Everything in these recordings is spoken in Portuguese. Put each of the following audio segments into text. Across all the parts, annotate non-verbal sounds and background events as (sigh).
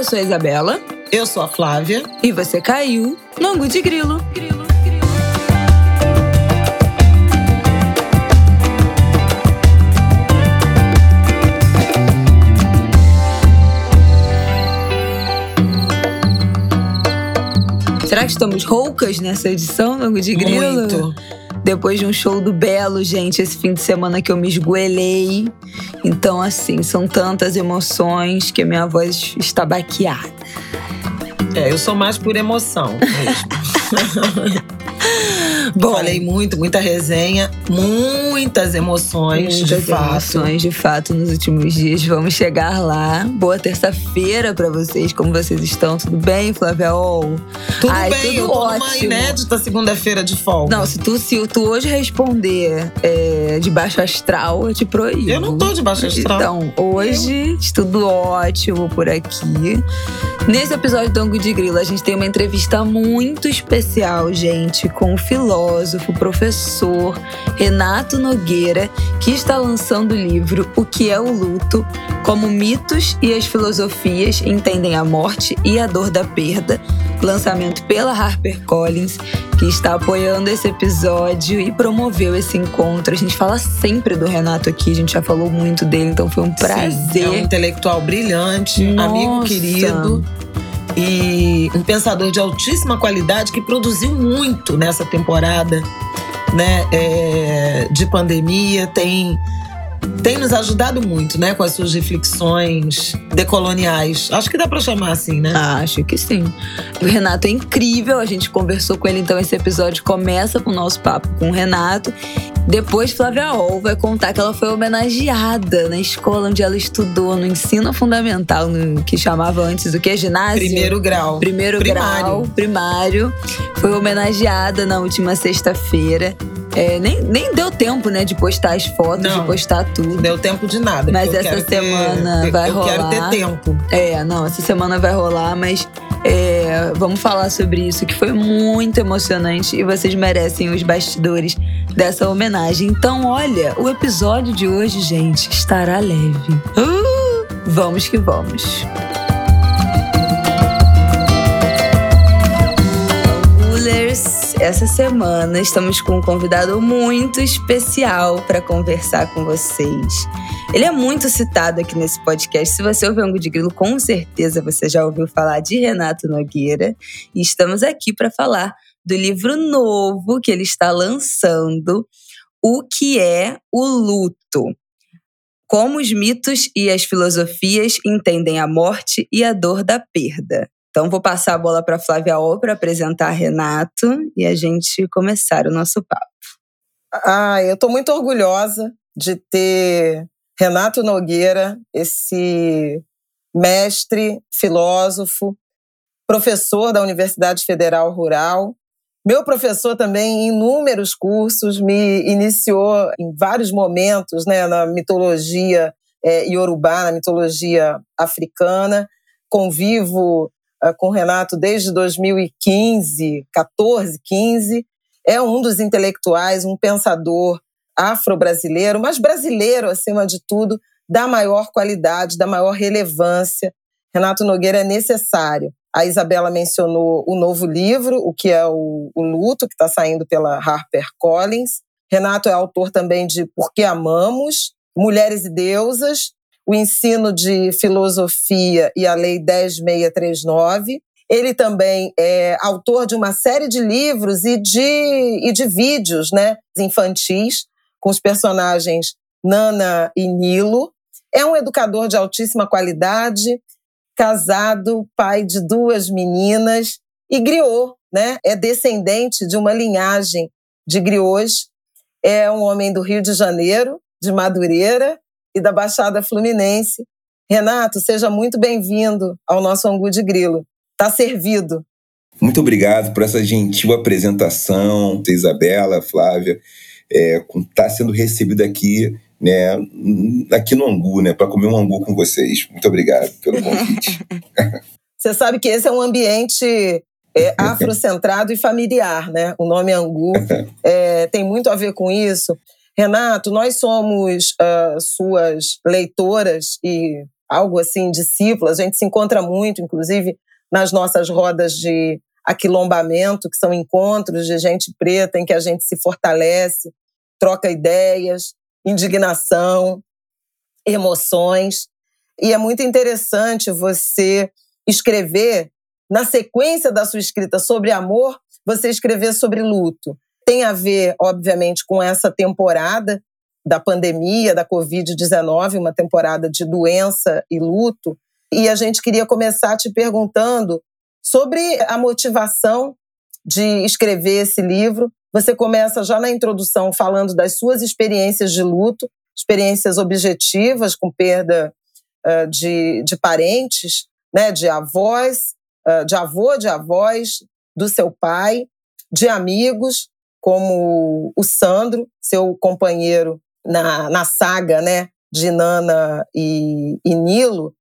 eu sou a Isabela. Eu sou a Flávia. E você caiu no Angu de Grilo. Grilo. Será que estamos roucas nessa edição do Angu de Grilo? Muito. Depois de um show do Belo, gente, esse fim de semana que eu me esgoelei. Então, assim, são tantas emoções que a minha voz está baqueada. É, eu sou mais por emoção mesmo. (laughs) Bom, Falei muito, muita resenha, muitas emoções, muitas de fato. emoções, de fato, nos últimos dias. Vamos chegar lá. Boa terça-feira para vocês. Como vocês estão? Tudo bem, Flávia Ol? Tudo Ai, bem, tudo eu tô ótimo. numa inédita segunda-feira de folga. Não, se tu, se tu hoje responder é, de baixo astral, eu te proíbo. Eu não tô de baixo astral. Então, hoje, eu... tudo ótimo por aqui. Nesse episódio do Ango de Grilo, a gente tem uma entrevista muito especial, gente, com o filósofo, professor Renato Nogueira, que está lançando o livro O que é o Luto, como mitos e as filosofias entendem a morte e a dor da perda, lançamento pela HarperCollins, que está apoiando esse episódio e promoveu esse encontro. A gente fala sempre do Renato aqui, a gente já falou muito dele, então foi um prazer. Sim, é um intelectual brilhante, Nossa. amigo querido e um pensador de altíssima qualidade que produziu muito nessa temporada né, é, de pandemia, tem tem nos ajudado muito, né, com as suas reflexões decoloniais. Acho que dá para chamar assim, né? Acho que sim. O Renato é incrível, a gente conversou com ele, então esse episódio começa com o nosso papo com o Renato. Depois, Flávia Ol vai contar que ela foi homenageada na escola onde ela estudou, no ensino fundamental, no que chamava antes o que? Ginásio? Primeiro grau. Primeiro primário. grau, primário. Foi homenageada na última sexta-feira. É, nem, nem deu tempo, né, de postar as fotos, não, de postar tudo. Deu tempo de nada. Mas essa semana ter, vai eu rolar. Eu quero ter tempo. É, não, essa semana vai rolar, mas é, vamos falar sobre isso, que foi muito emocionante e vocês merecem os bastidores dessa homenagem. Então, olha, o episódio de hoje, gente, estará leve. Uh, vamos que vamos. Essa semana estamos com um convidado muito especial para conversar com vocês. Ele é muito citado aqui nesse podcast. Se você ouviu Ango de Grilo, com certeza você já ouviu falar de Renato Nogueira. E estamos aqui para falar do livro novo que ele está lançando, O que é o Luto. Como os mitos e as filosofias entendem a morte e a dor da perda. Então, vou passar a bola para Flávia O para apresentar Renato e a gente começar o nosso papo. Ah, eu estou muito orgulhosa de ter Renato Nogueira, esse mestre, filósofo, professor da Universidade Federal Rural. Meu professor também, em inúmeros cursos, me iniciou em vários momentos né, na mitologia é, iorubá, na mitologia africana. Convivo com o Renato desde 2015, 14, 15. É um dos intelectuais, um pensador afro-brasileiro, mas brasileiro acima de tudo, da maior qualidade, da maior relevância. Renato Nogueira é necessário. A Isabela mencionou o novo livro, o que é o, o Luto, que está saindo pela Harper Collins. Renato é autor também de Por que Amamos, Mulheres e Deusas, o ensino de filosofia e a Lei 10639. Ele também é autor de uma série de livros e de, e de vídeos né, infantis com os personagens Nana e Nilo. É um educador de altíssima qualidade, casado, pai de duas meninas e griot, né? É descendente de uma linhagem de griots. É um homem do Rio de Janeiro, de Madureira, e da Baixada Fluminense. Renato, seja muito bem-vindo ao nosso Angu de Grilo. Está servido. Muito obrigado por essa gentil apresentação, Isabela, Flávia, é, tá sendo recebido aqui, né, aqui no Angu, né, para comer um Angu com vocês. Muito obrigado pelo convite. (laughs) Você sabe que esse é um ambiente é, (laughs) afrocentrado e familiar, né? O nome Angu (laughs) é, tem muito a ver com isso. Renato, nós somos uh, suas leitoras e algo assim, discípulo. A gente se encontra muito, inclusive nas nossas rodas de aquilombamento, que são encontros de gente preta em que a gente se fortalece, troca ideias, indignação, emoções. E é muito interessante você escrever, na sequência da sua escrita sobre amor, você escrever sobre luto. Tem a ver, obviamente, com essa temporada da pandemia, da Covid-19, uma temporada de doença e luto. E a gente queria começar te perguntando sobre a motivação de escrever esse livro. Você começa já na introdução falando das suas experiências de luto, experiências objetivas com perda uh, de, de parentes, né, de avós, uh, de avô, de avós, do seu pai, de amigos, como o Sandro, seu companheiro na, na saga né, de Nana e, e Nilo,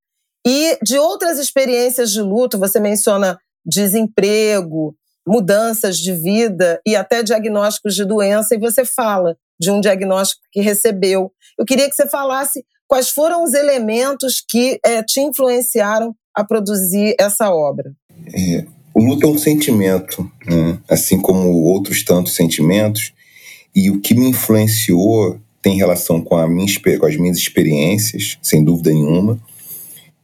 e de outras experiências de luto, você menciona desemprego, mudanças de vida e até diagnósticos de doença, e você fala de um diagnóstico que recebeu. Eu queria que você falasse quais foram os elementos que é, te influenciaram a produzir essa obra. É, o luto é um sentimento, né? assim como outros tantos sentimentos, e o que me influenciou tem relação com, minha, com as minhas experiências, sem dúvida nenhuma,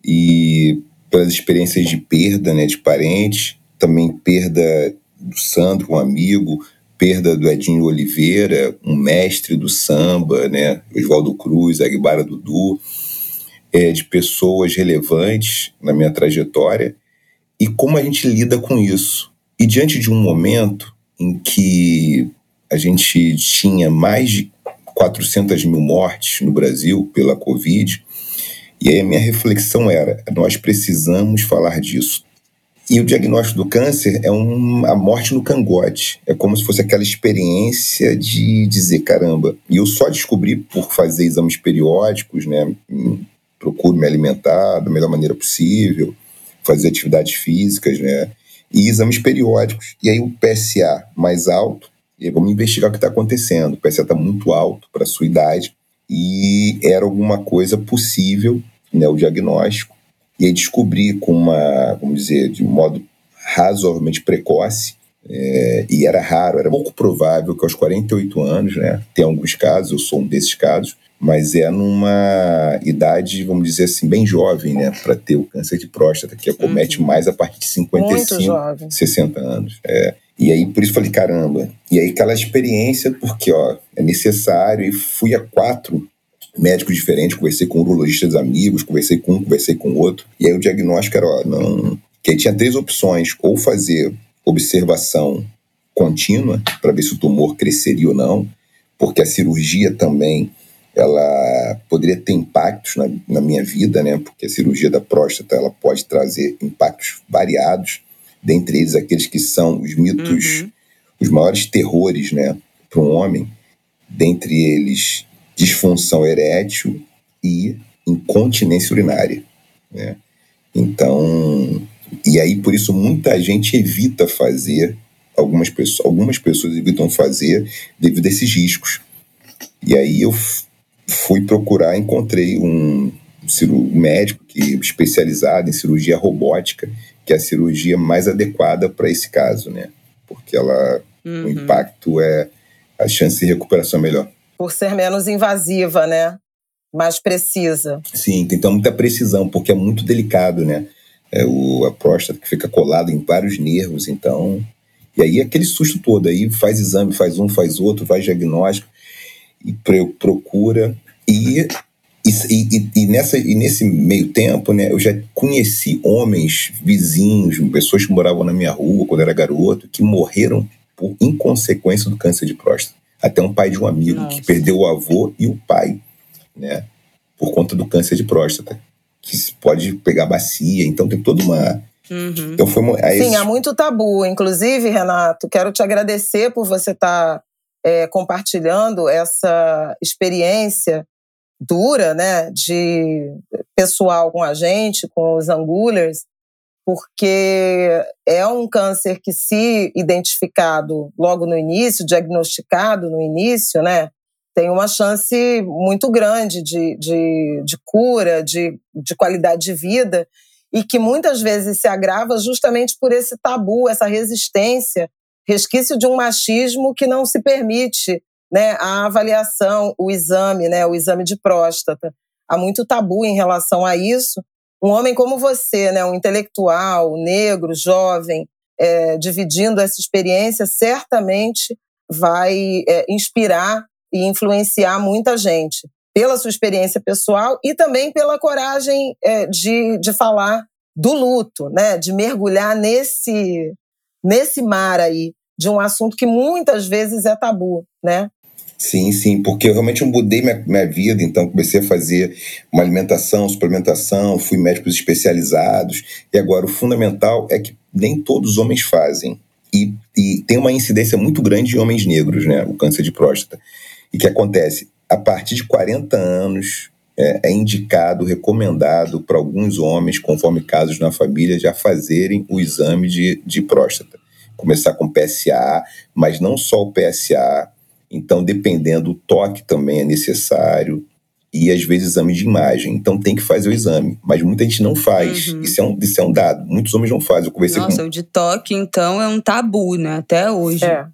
e pelas experiências de perda né, de parentes, também perda do Sandro, um amigo, perda do Edinho Oliveira, um mestre do samba, né, Oswaldo Cruz, Aguibara Dudu, é, de pessoas relevantes na minha trajetória, e como a gente lida com isso. E diante de um momento em que a gente tinha mais de 400 mil mortes no Brasil pela Covid, e aí a minha reflexão era: nós precisamos falar disso. E o diagnóstico do câncer é um, a morte no cangote. É como se fosse aquela experiência de dizer: caramba. E eu só descobri por fazer exames periódicos, né? Procuro me alimentar da melhor maneira possível, fazer atividades físicas, né? E exames periódicos. E aí o PSA mais alto, e vamos investigar o que está acontecendo. O PSA está muito alto para a sua idade e era alguma coisa possível, né, o diagnóstico. E aí descobri com uma, vamos dizer, de modo razoavelmente precoce, é, e era raro, era pouco provável que aos 48 anos, né, tem alguns casos, eu sou um desses casos, mas é numa idade, vamos dizer assim, bem jovem, né, para ter o câncer de próstata, que acomete uhum. mais a partir de 55, 60 anos. É. E aí, por isso falei, caramba. E aí, aquela experiência, porque, ó, é necessário, e fui a quatro médicos diferentes, conversei com urologistas amigos, conversei com um, conversei com outro. E aí o diagnóstico era, ó, não. Que aí tinha três opções: ou fazer observação contínua para ver se o tumor cresceria ou não, porque a cirurgia também ela poderia ter impactos na, na minha vida, né? Porque a cirurgia da próstata ela pode trazer impactos variados, dentre eles aqueles que são os mitos, uhum. os maiores terrores, né, para um homem, dentre eles disfunção erétil e incontinência urinária. Né? Então, e aí por isso muita gente evita fazer, algumas pessoas, algumas pessoas evitam fazer devido a esses riscos. E aí eu fui procurar, encontrei um, um médico que especializado em cirurgia robótica, que é a cirurgia mais adequada para esse caso, né? Porque ela, uhum. o impacto é a chance de recuperação é melhor por ser menos invasiva, né? Mais precisa. Sim, tem que ter muita precisão, porque é muito delicado, né? É o, a próstata que fica colada em vários nervos, então. E aí aquele susto todo, aí faz exame, faz um, faz outro, faz diagnóstico, procura. E, e, e, e, nessa, e nesse meio tempo, né, eu já conheci homens, vizinhos, pessoas que moravam na minha rua quando eu era garoto, que morreram por inconsequência do câncer de próstata até um pai de um amigo Nossa. que perdeu o avô e o pai, né? Por conta do câncer de próstata, que pode pegar bacia, então tem toda uma. Uhum. Então foi Sim, há muito tabu. Inclusive, Renato, quero te agradecer por você estar tá, é, compartilhando essa experiência dura, né, de pessoal com a gente, com os Angulers, porque é um câncer que, se identificado logo no início, diagnosticado no início, né, tem uma chance muito grande de, de, de cura, de, de qualidade de vida, e que muitas vezes se agrava justamente por esse tabu, essa resistência, resquício de um machismo que não se permite né, a avaliação, o exame, né, o exame de próstata. Há muito tabu em relação a isso. Um homem como você, né, um intelectual, negro, jovem, é, dividindo essa experiência, certamente vai é, inspirar e influenciar muita gente pela sua experiência pessoal e também pela coragem é, de, de falar do luto, né? De mergulhar nesse nesse mar aí de um assunto que muitas vezes é tabu, né? Sim, sim, porque eu realmente mudei minha, minha vida, então comecei a fazer uma alimentação, suplementação, fui médicos especializados, e agora o fundamental é que nem todos os homens fazem. E, e tem uma incidência muito grande em homens negros, né? O câncer de próstata. E que acontece? A partir de 40 anos, é, é indicado, recomendado para alguns homens, conforme casos na família, já fazerem o exame de, de próstata. Começar com PSA, mas não só o PSA. Então, dependendo, o toque também é necessário e às vezes exame de imagem. Então tem que fazer o exame. Mas muita gente não faz. Uhum. Isso, é um, isso é um dado. Muitos homens não fazem. Eu conversei Nossa, com... o de toque, então, é um tabu, né? Até hoje. É.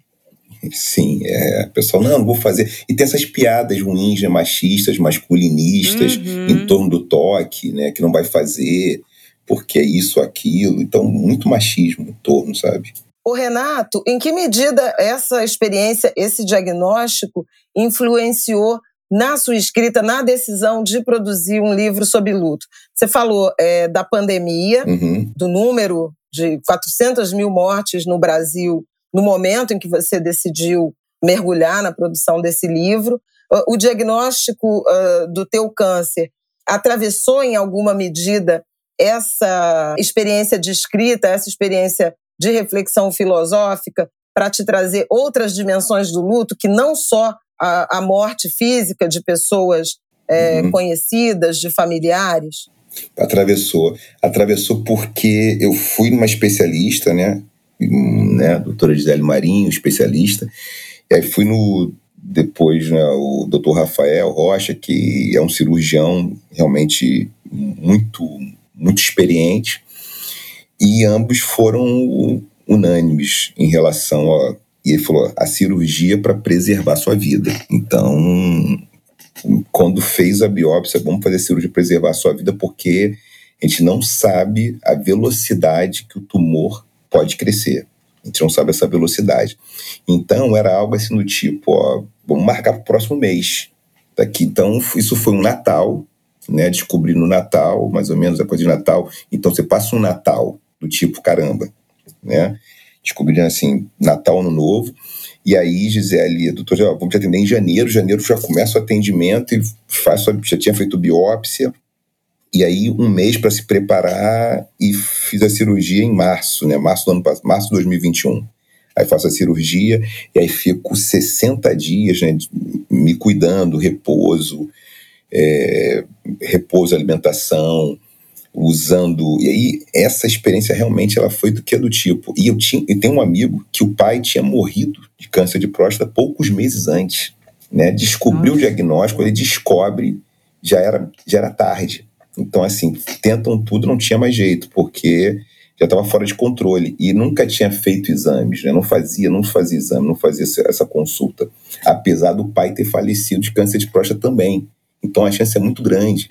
Sim, é, o pessoal, não, não vou fazer. E tem essas piadas ruins, né, machistas, masculinistas, uhum. em torno do toque, né, que não vai fazer, porque é isso, aquilo. Então, muito machismo em torno, sabe? O Renato, em que medida essa experiência, esse diagnóstico, influenciou na sua escrita, na decisão de produzir um livro sobre luto? Você falou é, da pandemia, uhum. do número de 400 mil mortes no Brasil no momento em que você decidiu mergulhar na produção desse livro. O diagnóstico uh, do teu câncer atravessou em alguma medida essa experiência de escrita, essa experiência de reflexão filosófica para te trazer outras dimensões do luto que não só a, a morte física de pessoas é, uhum. conhecidas, de familiares? Atravessou. Atravessou porque eu fui numa especialista, né? Né, doutora Gisele Marinho, especialista. E aí fui no depois né, o doutor Rafael Rocha, que é um cirurgião realmente muito, muito experiente, e ambos foram unânimes em relação a. E ele falou: a cirurgia para preservar sua vida. Então, quando fez a biópsia, vamos fazer a cirurgia para preservar a sua vida, porque a gente não sabe a velocidade que o tumor pode crescer. A gente não sabe essa velocidade. Então, era algo assim do tipo, ó, vamos marcar para o próximo mês. Daqui, então, isso foi um Natal, né? Descobri no Natal, mais ou menos, depois de Natal. Então, você passa um Natal do tipo, caramba, né? Descobrindo assim, Natal, Ano Novo. E aí, Gisele, doutor, já, vamos te atender em janeiro. Janeiro já começa o atendimento e faz, já tinha feito biópsia. E aí, um mês para se preparar e fiz a cirurgia em março, né? Março do ano passado, março de 2021. Aí faço a cirurgia e aí fico 60 dias, né? Me cuidando, repouso, é, repouso, alimentação, usando. E aí, essa experiência realmente ela foi do que é do tipo. E eu, tinha, eu tenho um amigo que o pai tinha morrido de câncer de próstata poucos meses antes. Né? Descobriu Nossa. o diagnóstico, ele descobre, já era, já era tarde. Então, assim, tentam tudo, não tinha mais jeito, porque já estava fora de controle e nunca tinha feito exames, né? não fazia, não fazia exame, não fazia essa consulta, apesar do pai ter falecido de câncer de próstata também. Então a chance é muito grande.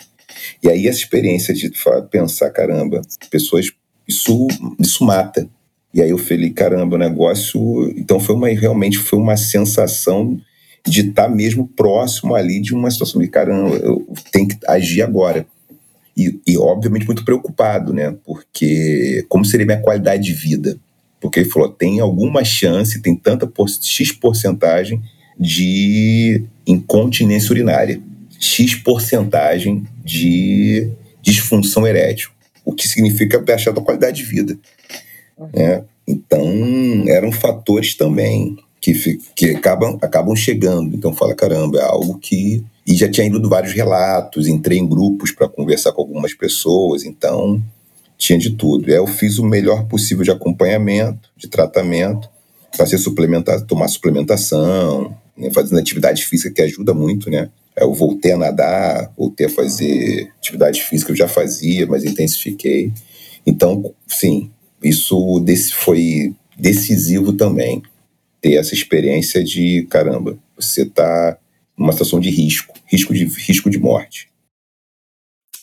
E aí essa experiência de pensar, caramba, pessoas, isso, isso mata. E aí eu falei, caramba, o negócio. Então foi uma realmente foi uma sensação de estar tá mesmo próximo ali de uma situação de caramba, eu tenho que agir agora. E, e, obviamente, muito preocupado, né? Porque como seria minha qualidade de vida? Porque ele falou: tem alguma chance, tem tanta por, X porcentagem de incontinência urinária, X porcentagem de disfunção erétil, o que significa baixar a qualidade de vida. Né? Então, eram fatores também que, que acabam, acabam chegando. Então, fala: caramba, é algo que e já tinha ido vários relatos, entrei em grupos para conversar com algumas pessoas, então tinha de tudo. E aí eu fiz o melhor possível de acompanhamento, de tratamento, para ser suplementado, tomar suplementação, né, fazendo atividade física que ajuda muito, né? Eu voltei a nadar, voltei a fazer atividade física, eu já fazia, mas intensifiquei. Então, sim, isso foi decisivo também, ter essa experiência de, caramba, você está numa situação de risco, risco de, risco de morte.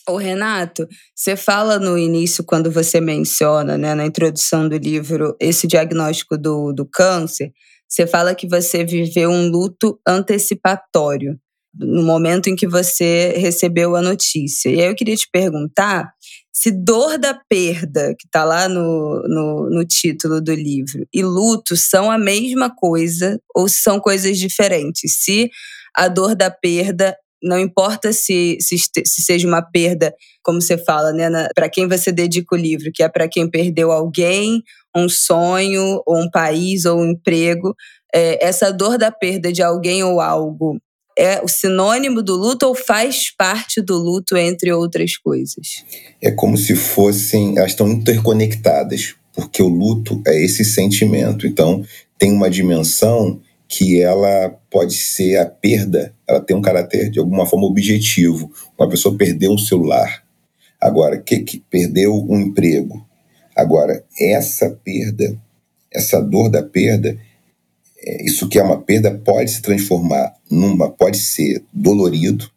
Ô Renato, você fala no início, quando você menciona, né, na introdução do livro, esse diagnóstico do, do câncer, você fala que você viveu um luto antecipatório no momento em que você recebeu a notícia. E aí eu queria te perguntar se dor da perda, que está lá no, no, no, título do livro, e luto são a mesma coisa ou são coisas diferentes. Se a dor da perda, não importa se, se, se seja uma perda, como você fala, né, para quem você dedica o livro, que é para quem perdeu alguém, um sonho, ou um país, ou um emprego, é, essa dor da perda de alguém ou algo é o sinônimo do luto ou faz parte do luto, entre outras coisas? É como se fossem, elas estão interconectadas, porque o luto é esse sentimento. Então, tem uma dimensão que ela pode ser a perda, ela tem um caráter de alguma forma objetivo. Uma pessoa perdeu um celular, agora que, que perdeu um emprego. Agora, essa perda, essa dor da perda, é, isso que é uma perda pode se transformar numa, pode ser dolorido,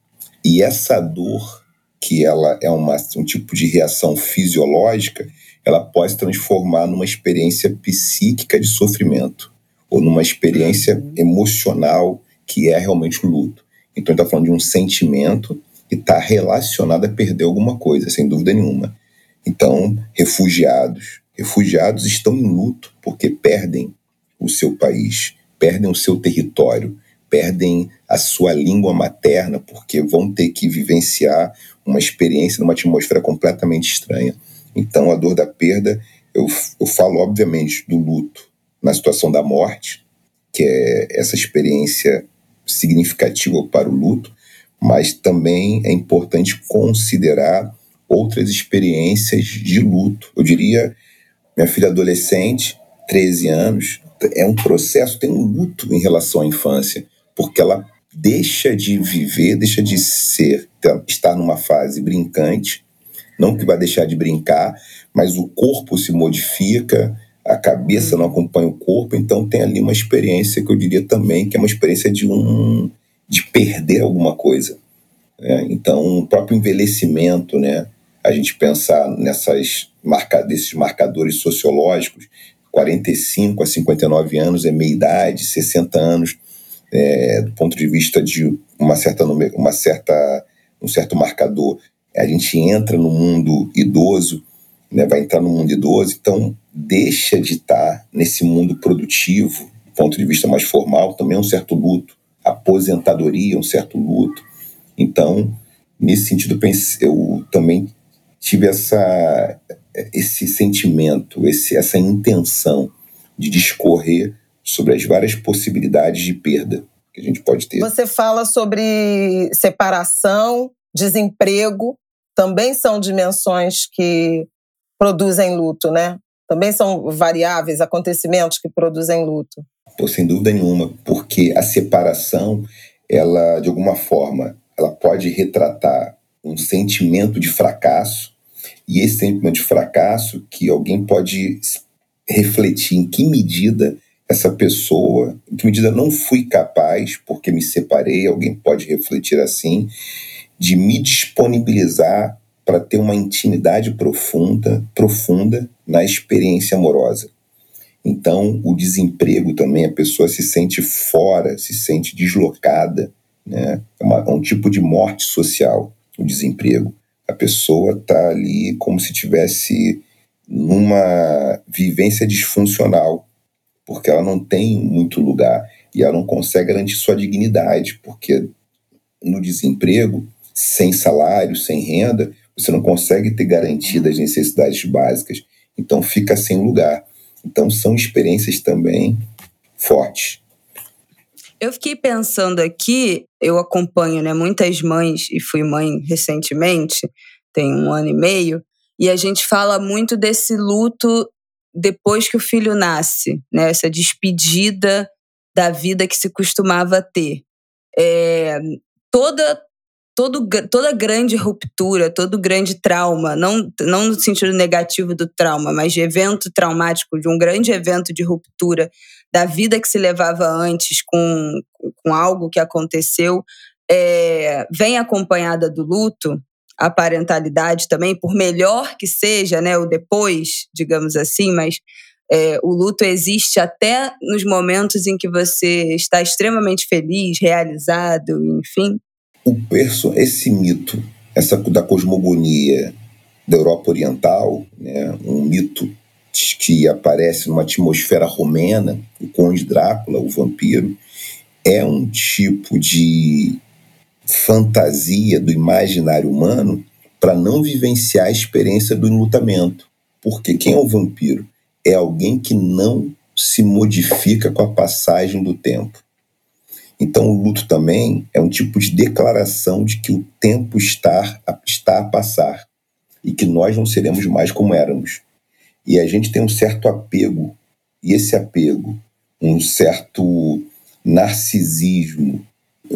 e essa dor, que ela é uma, um tipo de reação fisiológica, ela pode se transformar numa experiência psíquica de sofrimento, ou numa experiência uhum. emocional que é realmente o luto. Então, está falando de um sentimento que está relacionado a perder alguma coisa, sem dúvida nenhuma. Então, refugiados, refugiados estão em luto porque perdem o seu país, perdem o seu território, perdem a sua língua materna, porque vão ter que vivenciar uma experiência numa atmosfera completamente estranha. Então, a dor da perda, eu, eu falo, obviamente, do luto na situação da morte, que é essa experiência significativa para o luto, mas também é importante considerar outras experiências de luto. Eu diria, minha filha adolescente, 13 anos, é um processo, tem um luto em relação à infância, porque ela deixa de viver, deixa de ser, estar numa fase brincante, não que vai deixar de brincar, mas o corpo se modifica, a cabeça não acompanha o corpo, então tem ali uma experiência que eu diria também que é uma experiência de um de perder alguma coisa. Né? Então, o próprio envelhecimento, né? A gente pensar nessas marca, desses marcadores sociológicos 45 a 59 anos é meia idade, 60 anos é, do ponto de vista de uma certa, uma certa, um certo marcador. A gente entra no mundo idoso, né, vai entrar no mundo idoso, então deixa de estar nesse mundo produtivo, do ponto de vista mais formal, também é um certo luto. Aposentadoria, um certo luto. Então, nesse sentido, eu também tive essa, esse sentimento, esse, essa intenção de discorrer sobre as várias possibilidades de perda que a gente pode ter. Você fala sobre separação, desemprego, também são dimensões que produzem luto, né? Também são variáveis, acontecimentos que produzem luto. Pô, sem dúvida nenhuma, porque a separação, ela de alguma forma, ela pode retratar um sentimento de fracasso e esse sentimento de fracasso que alguém pode refletir em que medida essa pessoa, em que medida não fui capaz, porque me separei, alguém pode refletir assim, de me disponibilizar para ter uma intimidade profunda, profunda na experiência amorosa. Então, o desemprego também, a pessoa se sente fora, se sente deslocada, né? é, uma, é um tipo de morte social, o desemprego a pessoa está ali como se tivesse numa vivência disfuncional, porque ela não tem muito lugar e ela não consegue garantir sua dignidade, porque no desemprego, sem salário, sem renda, você não consegue ter garantidas as necessidades básicas, então fica sem lugar. Então são experiências também fortes. Eu fiquei pensando aqui, eu acompanho né, muitas mães, e fui mãe recentemente, tem um ano e meio, e a gente fala muito desse luto depois que o filho nasce, né? Essa despedida da vida que se costumava ter. É, toda todo, toda grande ruptura, todo grande trauma, não, não no sentido negativo do trauma, mas de evento traumático, de um grande evento de ruptura da vida que se levava antes com, com algo que aconteceu, é, vem acompanhada do luto, a parentalidade também, por melhor que seja, né, o depois, digamos assim, mas é, o luto existe até nos momentos em que você está extremamente feliz, realizado, enfim o perso esse mito, essa da cosmogonia da Europa Oriental, né, um mito que aparece numa atmosfera romena, o Conde Drácula, o vampiro, é um tipo de fantasia do imaginário humano para não vivenciar a experiência do enlutamento. Porque quem é o vampiro? É alguém que não se modifica com a passagem do tempo. Então, o luto também é um tipo de declaração de que o tempo está a, está a passar e que nós não seremos mais como éramos. E a gente tem um certo apego, e esse apego, um certo narcisismo,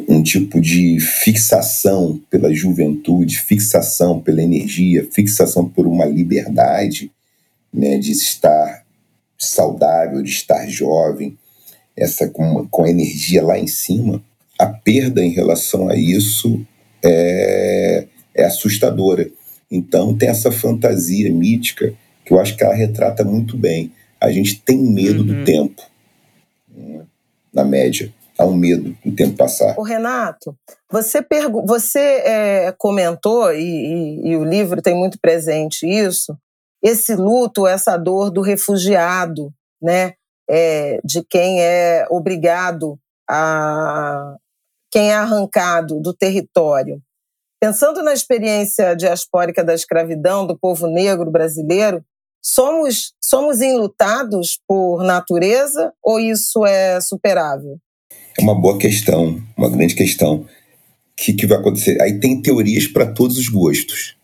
um tipo de fixação pela juventude, fixação pela energia, fixação por uma liberdade né, de estar saudável, de estar jovem, essa com, com a energia lá em cima, a perda em relação a isso é, é assustadora. Então tem essa fantasia mítica que eu acho que ela retrata muito bem. A gente tem medo uhum. do tempo, né? na média. Há um medo do tempo passar. O Renato, você, você é, comentou, e, e, e o livro tem muito presente isso, esse luto, essa dor do refugiado, né? É, de quem é obrigado a. quem é arrancado do território. Pensando na experiência diaspórica da escravidão do povo negro brasileiro, somos, somos enlutados por natureza ou isso é superável? É uma boa questão, uma grande questão. O que, que vai acontecer? Aí tem teorias para todos os gostos.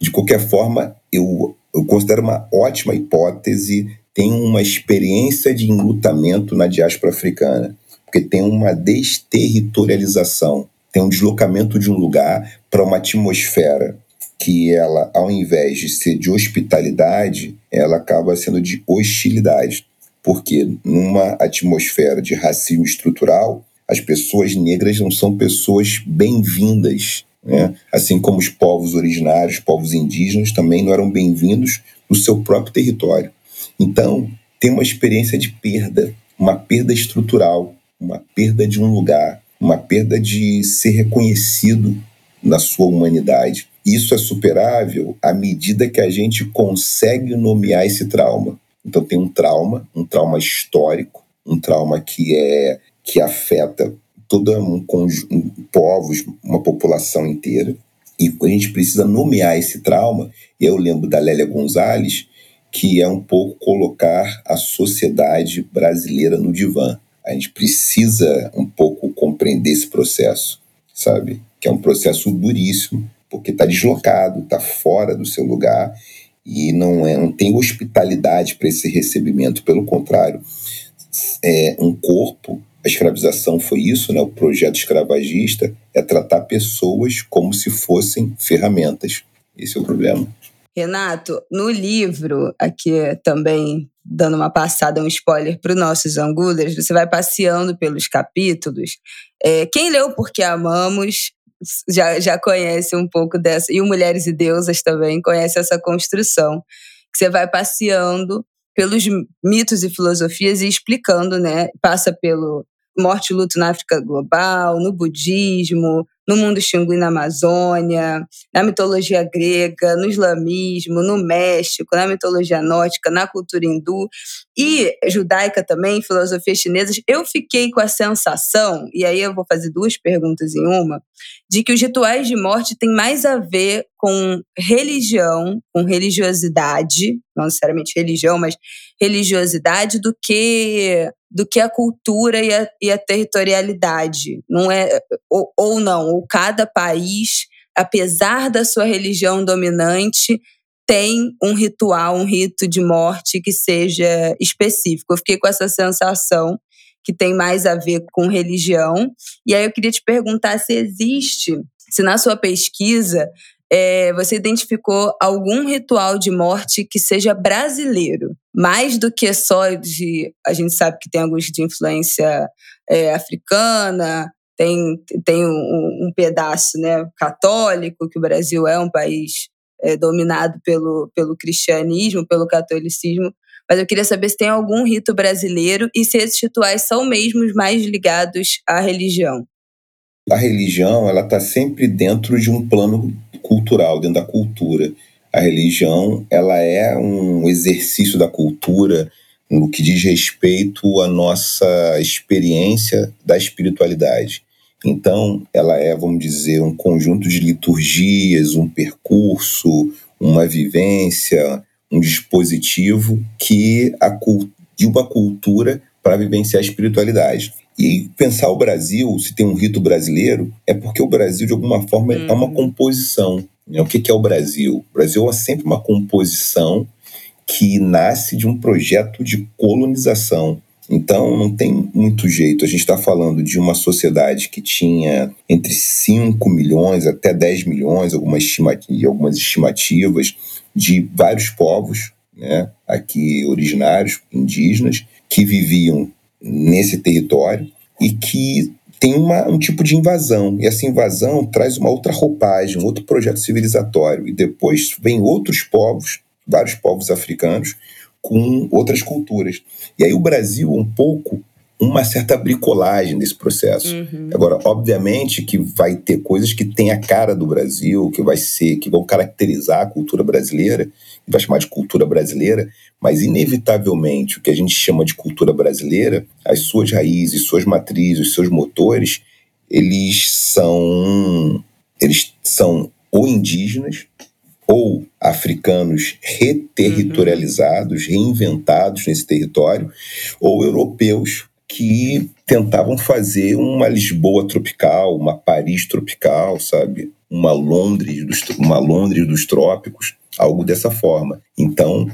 De qualquer forma, eu, eu considero uma ótima hipótese tem uma experiência de enlutamento na diáspora africana, porque tem uma desterritorialização, tem um deslocamento de um lugar para uma atmosfera que ela, ao invés de ser de hospitalidade, ela acaba sendo de hostilidade. Porque numa atmosfera de racismo estrutural, as pessoas negras não são pessoas bem-vindas. Né? Assim como os povos originários, povos indígenas, também não eram bem-vindos no seu próprio território. Então, tem uma experiência de perda, uma perda estrutural, uma perda de um lugar, uma perda de ser reconhecido na sua humanidade. Isso é superável à medida que a gente consegue nomear esse trauma. Então tem um trauma, um trauma histórico, um trauma que é que afeta todo um conjunto, povos, uma população inteira. E a gente precisa nomear esse trauma. Eu lembro da Lélia Gonzalez, que é um pouco colocar a sociedade brasileira no divã. A gente precisa um pouco compreender esse processo, sabe? Que é um processo duríssimo, porque está deslocado, está fora do seu lugar e não, é, não tem hospitalidade para esse recebimento. Pelo contrário, é um corpo, a escravização foi isso, né? o projeto escravagista é tratar pessoas como se fossem ferramentas. Esse é o problema. Renato, no livro, aqui também dando uma passada, um spoiler para os nossos angulers, você vai passeando pelos capítulos. É, quem leu Porque Amamos já, já conhece um pouco dessa, e o Mulheres e Deusas também conhece essa construção, que você vai passeando pelos mitos e filosofias e explicando, né? Passa pelo morte e luto na África global, no budismo, no mundo xingu na Amazônia, na mitologia grega, no islamismo, no México, na mitologia nórdica, na cultura hindu e judaica também, filosofias chinesas. Eu fiquei com a sensação, e aí eu vou fazer duas perguntas em uma, de que os rituais de morte têm mais a ver com religião, com religiosidade, não necessariamente religião, mas religiosidade do que do que a cultura e a, e a territorialidade. Não é ou, ou não, ou cada país, apesar da sua religião dominante, tem um ritual, um rito de morte que seja específico. Eu fiquei com essa sensação que tem mais a ver com religião. E aí eu queria te perguntar se existe, se na sua pesquisa é, você identificou algum ritual de morte que seja brasileiro, mais do que só de. A gente sabe que tem alguns de influência é, africana, tem, tem um, um, pedaço né, católico, que o Brasil é um país é, dominado pelo, pelo cristianismo, pelo catolicismo. Mas eu queria saber se tem algum rito brasileiro e se esses rituais são mesmo mais ligados à religião. A religião ela está sempre dentro de um plano cultural, dentro da cultura. A religião ela é um exercício da cultura no que diz respeito à nossa experiência da espiritualidade. Então, ela é, vamos dizer, um conjunto de liturgias, um percurso, uma vivência, um dispositivo que a, de uma cultura para vivenciar a espiritualidade. E pensar o Brasil, se tem um rito brasileiro, é porque o Brasil, de alguma forma, é uma uhum. composição. Né? O que é o Brasil? O Brasil é sempre uma composição que nasce de um projeto de colonização. Então, não tem muito jeito. A gente está falando de uma sociedade que tinha entre 5 milhões até 10 milhões, algumas, algumas estimativas, de vários povos né, aqui originários, indígenas, que viviam nesse território e que tem uma, um tipo de invasão. E essa invasão traz uma outra roupagem, um outro projeto civilizatório. E depois vem outros povos, vários povos africanos, com outras culturas. E aí o Brasil, um pouco, uma certa bricolagem desse processo. Uhum. Agora, obviamente que vai ter coisas que têm a cara do Brasil, que vai ser, que vão caracterizar a cultura brasileira, que vai chamar de cultura brasileira, mas inevitavelmente o que a gente chama de cultura brasileira, as suas raízes, suas matrizes, seus motores, eles são eles são ou indígenas ou africanos reterritorializados, uhum. reinventados nesse território, ou europeus que tentavam fazer uma Lisboa tropical, uma Paris tropical, sabe? Uma Londres dos, uma Londres dos trópicos, algo dessa forma. Então,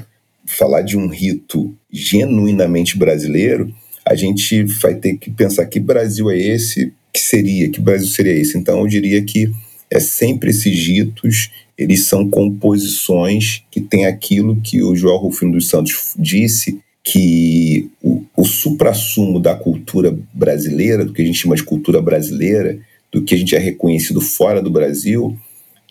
falar de um rito genuinamente brasileiro, a gente vai ter que pensar que Brasil é esse, que seria, que Brasil seria esse. Então, eu diria que é sempre esses ritos, eles são composições que tem aquilo que o João Rufino dos Santos disse, que o, o suprassumo da cultura brasileira, do que a gente chama de cultura brasileira, do que a gente é reconhecido fora do Brasil,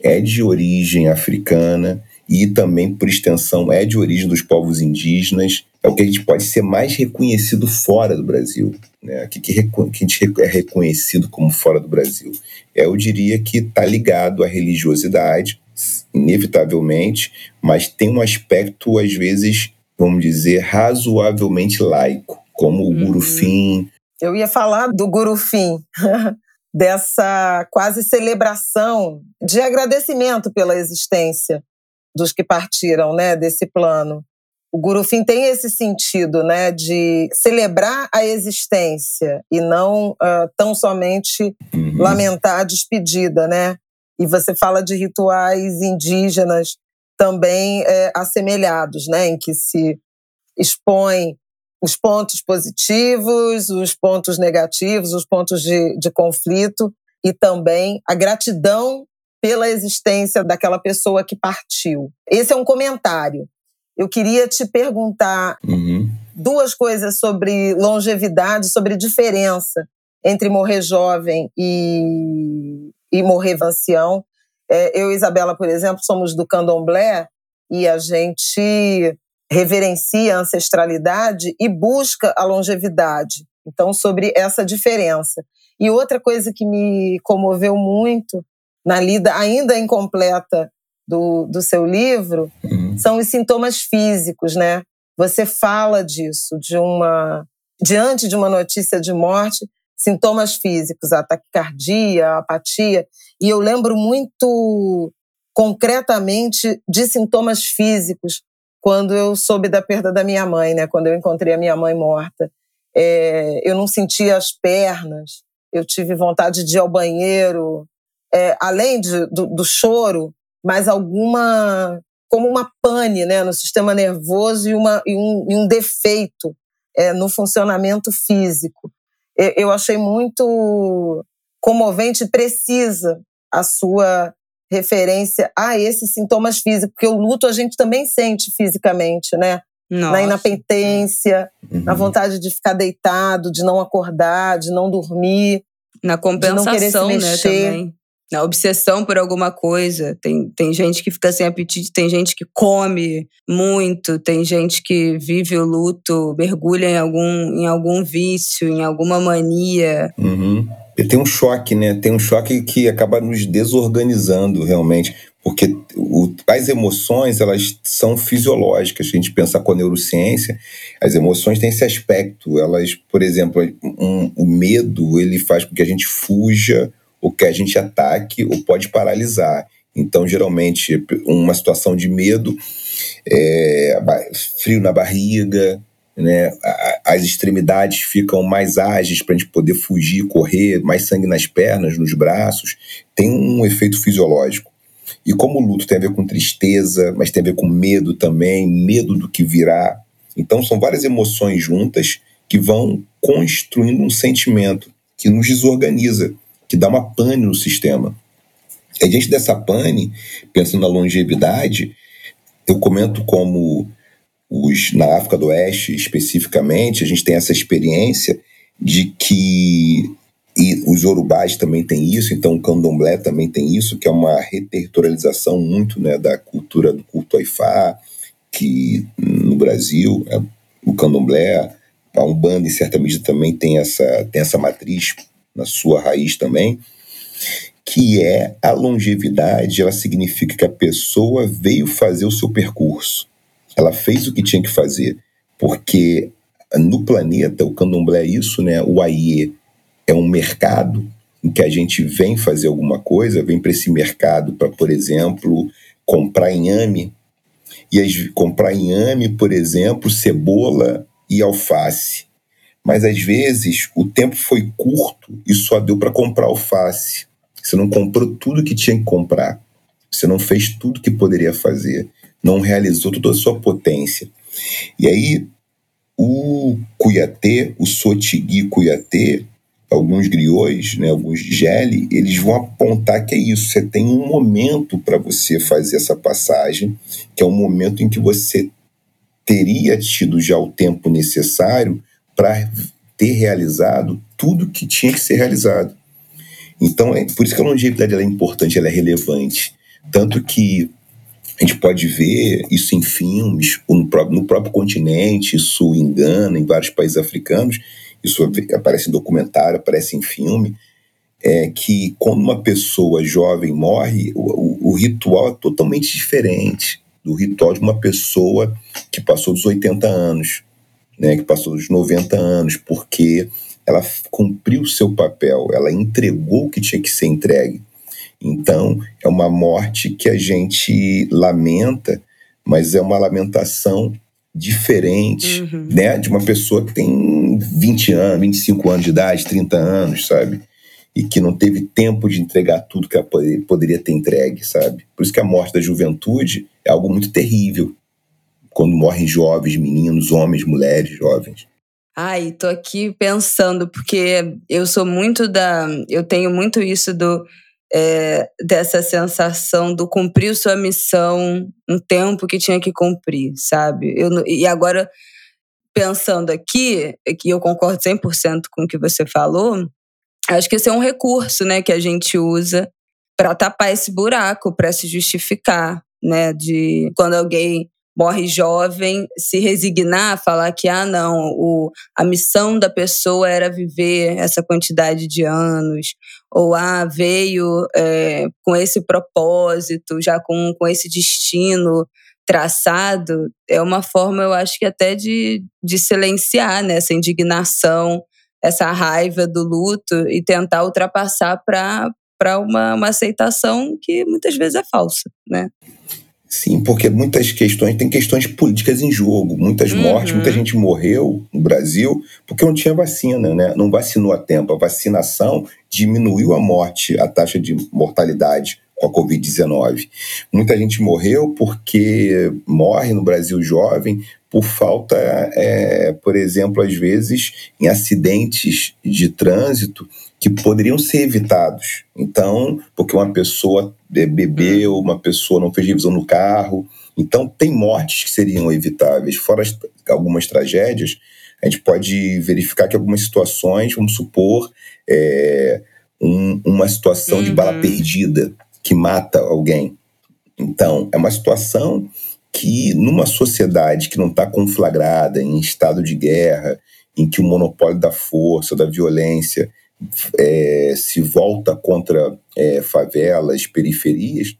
é de origem africana e também, por extensão, é de origem dos povos indígenas. É o que a gente pode ser mais reconhecido fora do Brasil. Né? O que, que, que a gente é reconhecido como fora do Brasil? É, eu diria que está ligado à religiosidade, inevitavelmente, mas tem um aspecto, às vezes, vamos dizer, razoavelmente laico, como o uhum. Gurufim. Eu ia falar do Gurufim, (laughs) dessa quase celebração de agradecimento pela existência dos que partiram né, desse plano. O Gurufim tem esse sentido né, de celebrar a existência e não uh, tão somente uhum. lamentar a despedida. Né? E você fala de rituais indígenas também é, assemelhados, né, em que se expõe os pontos positivos, os pontos negativos, os pontos de, de conflito e também a gratidão pela existência daquela pessoa que partiu. Esse é um comentário. Eu queria te perguntar uhum. duas coisas sobre longevidade, sobre diferença entre morrer jovem e, e morrer ancião. É, eu e Isabela, por exemplo, somos do candomblé e a gente reverencia a ancestralidade e busca a longevidade. Então, sobre essa diferença. E outra coisa que me comoveu muito na lida ainda incompleta do, do seu livro uhum. são os sintomas físicos, né? Você fala disso, de uma diante de uma notícia de morte, sintomas físicos, a taquicardia, a apatia, e eu lembro muito concretamente de sintomas físicos quando eu soube da perda da minha mãe, né? Quando eu encontrei a minha mãe morta, é, eu não sentia as pernas, eu tive vontade de ir ao banheiro, é, além de, do, do, choro, mas alguma como uma pane né, no sistema nervoso e, uma, e, um, e um defeito é, no funcionamento físico. Eu, achei muito comovente e precisa a sua referência a esses sintomas físicos, porque o luto a gente também sente fisicamente, né? Nossa. Na inapetência, uhum. na vontade de ficar deitado, de não acordar, de não dormir. Na compensação, né, também. Na obsessão por alguma coisa. Tem, tem gente que fica sem apetite, tem gente que come muito, tem gente que vive o luto, mergulha em algum, em algum vício, em alguma mania. Uhum. E tem um choque, né? Tem um choque que acaba nos desorganizando realmente, porque o, as emoções elas são fisiológicas. Se a gente pensar com a neurociência, as emoções têm esse aspecto. Elas, por exemplo, um, o medo ele faz com que a gente fuja, ou que a gente ataque, ou pode paralisar. Então, geralmente, uma situação de medo, é, frio na barriga, né? As extremidades ficam mais ágeis para a gente poder fugir, correr, mais sangue nas pernas, nos braços. Tem um efeito fisiológico. E como o luto tem a ver com tristeza, mas tem a ver com medo também, medo do que virá. Então são várias emoções juntas que vão construindo um sentimento que nos desorganiza, que dá uma pane no sistema. E diante dessa pane, pensando na longevidade, eu comento como os, na África do Oeste especificamente, a gente tem essa experiência de que e os urubás também têm isso, então o candomblé também tem isso, que é uma reterritorialização muito né, da cultura do culto aifá, que no Brasil, é, o candomblé, a Umbanda, em certa medida, também tem essa, tem essa matriz na sua raiz também, que é a longevidade, ela significa que a pessoa veio fazer o seu percurso. Ela fez o que tinha que fazer, porque no planeta, o candomblé é isso, né? O Aie é um mercado em que a gente vem fazer alguma coisa, vem para esse mercado para, por exemplo, comprar inhame, e as, comprar inhame, por exemplo, cebola e alface. Mas às vezes o tempo foi curto e só deu para comprar alface. Você não comprou tudo que tinha que comprar. Você não fez tudo que poderia fazer não realizou toda a sua potência. E aí, o Cuiatê, o Sotigui Cuiatê, alguns griots, né, alguns gele, eles vão apontar que é isso. Você tem um momento para você fazer essa passagem, que é um momento em que você teria tido já o tempo necessário para ter realizado tudo que tinha que ser realizado. Então, é por isso que a longevidade é importante, ela é relevante. Tanto que a gente pode ver isso em filmes, no próprio, no próprio continente, isso engana em vários países africanos, isso aparece em documentário, aparece em filme, é que quando uma pessoa jovem morre, o, o, o ritual é totalmente diferente do ritual de uma pessoa que passou dos 80 anos, né, que passou dos 90 anos, porque ela cumpriu seu papel, ela entregou o que tinha que ser entregue. Então, é uma morte que a gente lamenta, mas é uma lamentação diferente, uhum. né, de uma pessoa que tem 20 anos, 25 anos de idade, 30 anos, sabe? E que não teve tempo de entregar tudo que ela poderia ter entregue, sabe? Por isso que a morte da juventude é algo muito terrível. Quando morrem jovens, meninos, homens, mulheres, jovens. Ai, tô aqui pensando, porque eu sou muito da. Eu tenho muito isso do é, dessa sensação do cumprir sua missão um tempo que tinha que cumprir, sabe? Eu, e agora, pensando aqui, que eu concordo 100% com o que você falou, acho que esse é um recurso né, que a gente usa para tapar esse buraco, para se justificar, né? De quando alguém morre jovem, se resignar falar que, ah, não, o, a missão da pessoa era viver essa quantidade de anos, ou, ah, veio é, com esse propósito, já com, com esse destino traçado, é uma forma, eu acho que até de, de silenciar né, essa indignação, essa raiva do luto e tentar ultrapassar para uma, uma aceitação que muitas vezes é falsa, né? Sim, porque muitas questões, tem questões políticas em jogo, muitas uhum. mortes, muita gente morreu no Brasil porque não tinha vacina, né? Não vacinou a tempo. A vacinação diminuiu a morte, a taxa de mortalidade com a Covid-19. Muita gente morreu porque morre no Brasil jovem por falta, é, por exemplo, às vezes, em acidentes de trânsito que poderiam ser evitados. Então, porque uma pessoa bebeu, uma pessoa não fez revisão no carro. Então, tem mortes que seriam evitáveis. Fora as, algumas tragédias, a gente pode verificar que algumas situações, vamos supor, é, um, uma situação uhum. de bala perdida que mata alguém. Então, é uma situação que, numa sociedade que não está conflagrada em estado de guerra, em que o monopólio da força, da violência é, se volta contra é, favelas, periferias,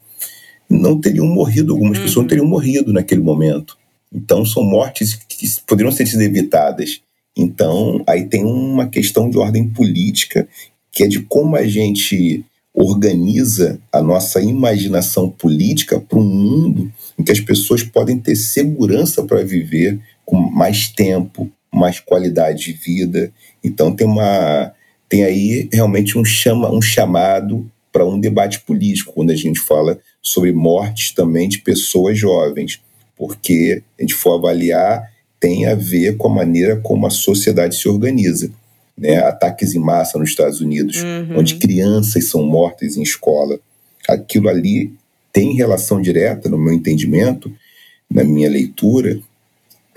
não teriam morrido, algumas uhum. pessoas não teriam morrido naquele momento. Então, são mortes que poderiam ser evitadas. Então, aí tem uma questão de ordem política, que é de como a gente organiza a nossa imaginação política para um mundo em que as pessoas podem ter segurança para viver com mais tempo, mais qualidade de vida. Então tem uma tem aí realmente um chama um chamado para um debate político quando a gente fala sobre mortes também de pessoas jovens, porque a gente for avaliar tem a ver com a maneira como a sociedade se organiza né, ataques em massa nos Estados Unidos, uhum. onde crianças são mortas em escola. Aquilo ali tem relação direta, no meu entendimento, na minha leitura,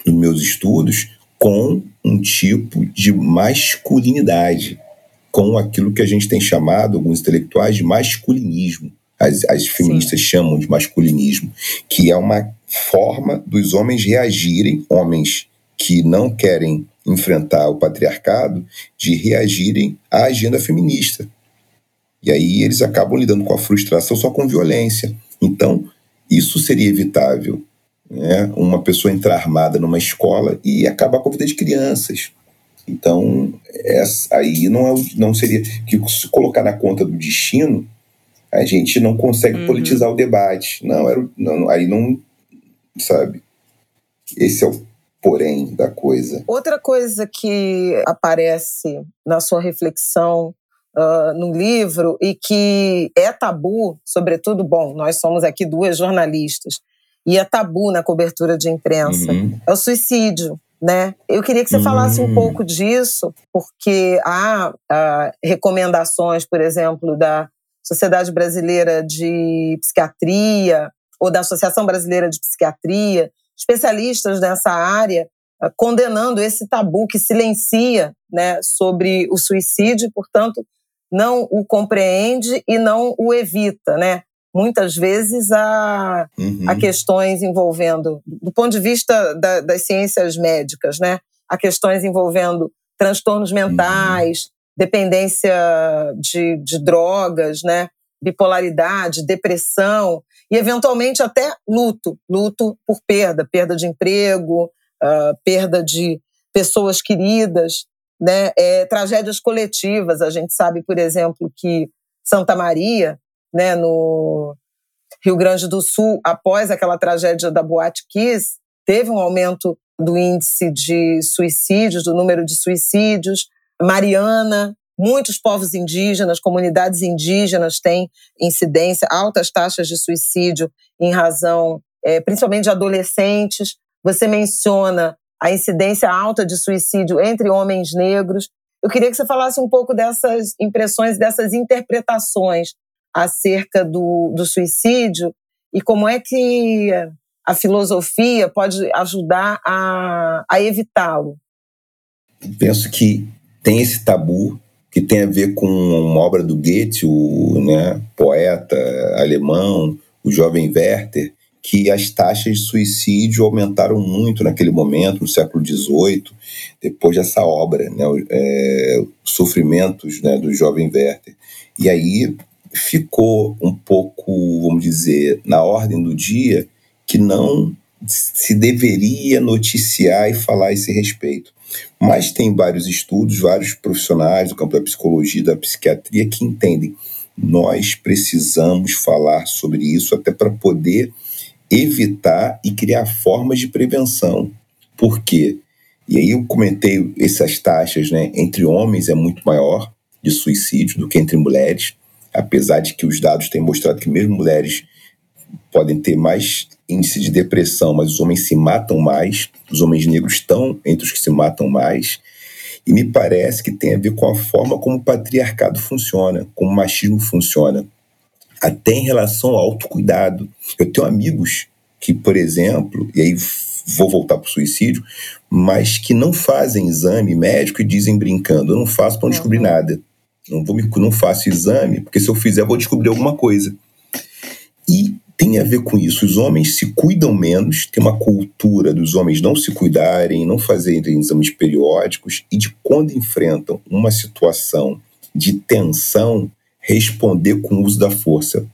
nos meus estudos, com um tipo de masculinidade, com aquilo que a gente tem chamado, alguns intelectuais, de masculinismo. As, as feministas Sim. chamam de masculinismo, que é uma forma dos homens reagirem, homens que não querem enfrentar o patriarcado, de reagirem à agenda feminista. E aí eles acabam lidando com a frustração só com violência. Então, isso seria evitável. Né? Uma pessoa entrar armada numa escola e acabar com a vida de crianças. Então, essa, aí não, é, não seria. que Se colocar na conta do destino, a gente não consegue uhum. politizar o debate. Não, era, não, aí não. Sabe? Esse é o porém da coisa. Outra coisa que aparece na sua reflexão uh, no livro e que é tabu, sobretudo, bom, nós somos aqui duas jornalistas, e é tabu na cobertura de imprensa, uhum. é o suicídio. Né? Eu queria que você falasse um hum. pouco disso, porque há uh, recomendações, por exemplo, da Sociedade Brasileira de Psiquiatria ou da Associação Brasileira de Psiquiatria, especialistas nessa área uh, condenando esse tabu que silencia né, sobre o suicídio, portanto, não o compreende e não o evita, né? Muitas vezes há, uhum. há questões envolvendo, do ponto de vista da, das ciências médicas, né? Há questões envolvendo transtornos uhum. mentais, uhum. dependência de, de drogas, né? Bipolaridade, depressão e eventualmente até luto, luto por perda, perda de emprego, uh, perda de pessoas queridas, né? É, tragédias coletivas. A gente sabe, por exemplo, que Santa Maria, né, no Rio Grande do Sul, após aquela tragédia da Boate Kiss, teve um aumento do índice de suicídios, do número de suicídios. Mariana, Muitos povos indígenas, comunidades indígenas têm incidência, altas taxas de suicídio em razão, é, principalmente de adolescentes. Você menciona a incidência alta de suicídio entre homens negros. Eu queria que você falasse um pouco dessas impressões, dessas interpretações acerca do, do suicídio e como é que a filosofia pode ajudar a, a evitá-lo. Penso que tem esse tabu que tem a ver com uma obra do Goethe, o né, poeta alemão, o jovem Werther, que as taxas de suicídio aumentaram muito naquele momento, no século XVIII, depois dessa obra, né, é, Sofrimentos né, do jovem Werther. E aí ficou um pouco, vamos dizer, na ordem do dia que não se deveria noticiar e falar a esse respeito. Mas tem vários estudos, vários profissionais do campo da psicologia e da psiquiatria que entendem nós precisamos falar sobre isso até para poder evitar e criar formas de prevenção. Por quê? E aí eu comentei essas taxas, né? Entre homens é muito maior de suicídio do que entre mulheres. Apesar de que os dados têm mostrado que mesmo mulheres podem ter mais índice de depressão, mas os homens se matam mais, os homens negros estão entre os que se matam mais. E me parece que tem a ver com a forma como o patriarcado funciona, como o machismo funciona. Até em relação ao autocuidado. Eu tenho amigos que, por exemplo, e aí vou voltar para o suicídio, mas que não fazem exame médico e dizem brincando: eu não faço para não descobrir nada. Não, vou me, não faço exame, porque se eu fizer, eu vou descobrir alguma coisa. E tem a ver com isso. Os homens se cuidam menos, tem uma cultura dos homens não se cuidarem, não fazerem exames periódicos e de quando enfrentam uma situação de tensão, responder com o uso da força.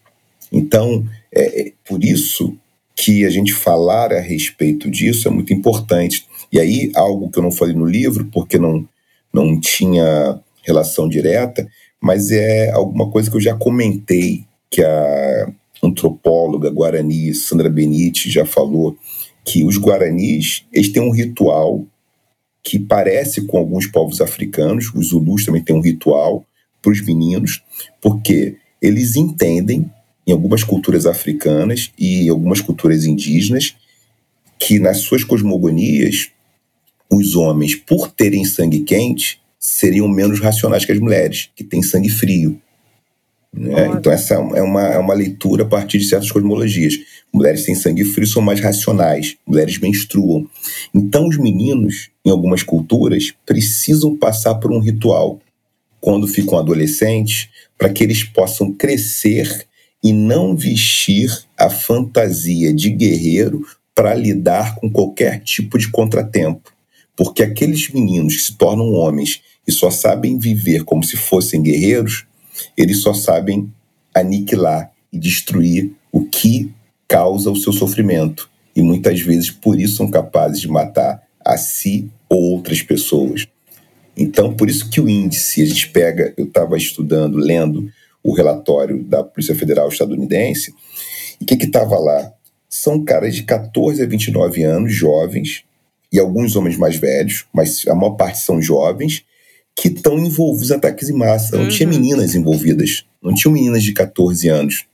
Então, é, é por isso que a gente falar a respeito disso é muito importante. E aí, algo que eu não falei no livro, porque não, não tinha relação direta, mas é alguma coisa que eu já comentei, que a antropóloga guarani Sandra Benite já falou, que os guaranis eles têm um ritual que parece com alguns povos africanos, os zulus também têm um ritual para os meninos, porque eles entendem em algumas culturas africanas e algumas culturas indígenas que nas suas cosmogonias os homens, por terem sangue quente, seriam menos racionais que as mulheres, que têm sangue frio. Né? Então, essa é uma, é uma leitura a partir de certas cosmologias. Mulheres têm sangue frio são mais racionais, mulheres menstruam. Então, os meninos, em algumas culturas, precisam passar por um ritual quando ficam adolescentes, para que eles possam crescer e não vestir a fantasia de guerreiro para lidar com qualquer tipo de contratempo. Porque aqueles meninos que se tornam homens e só sabem viver como se fossem guerreiros, eles só sabem aniquilar e destruir o que causa o seu sofrimento. E muitas vezes por isso são capazes de matar a si ou outras pessoas. Então, por isso que o índice, a gente pega, eu estava estudando, lendo o relatório da Polícia Federal estadunidense. E o que estava lá? São caras de 14 a 29 anos, jovens, e alguns homens mais velhos, mas a maior parte são jovens, que estão envolvidos em ataques em massa. Não uhum. tinha meninas envolvidas. Não tinham meninas de 14 anos,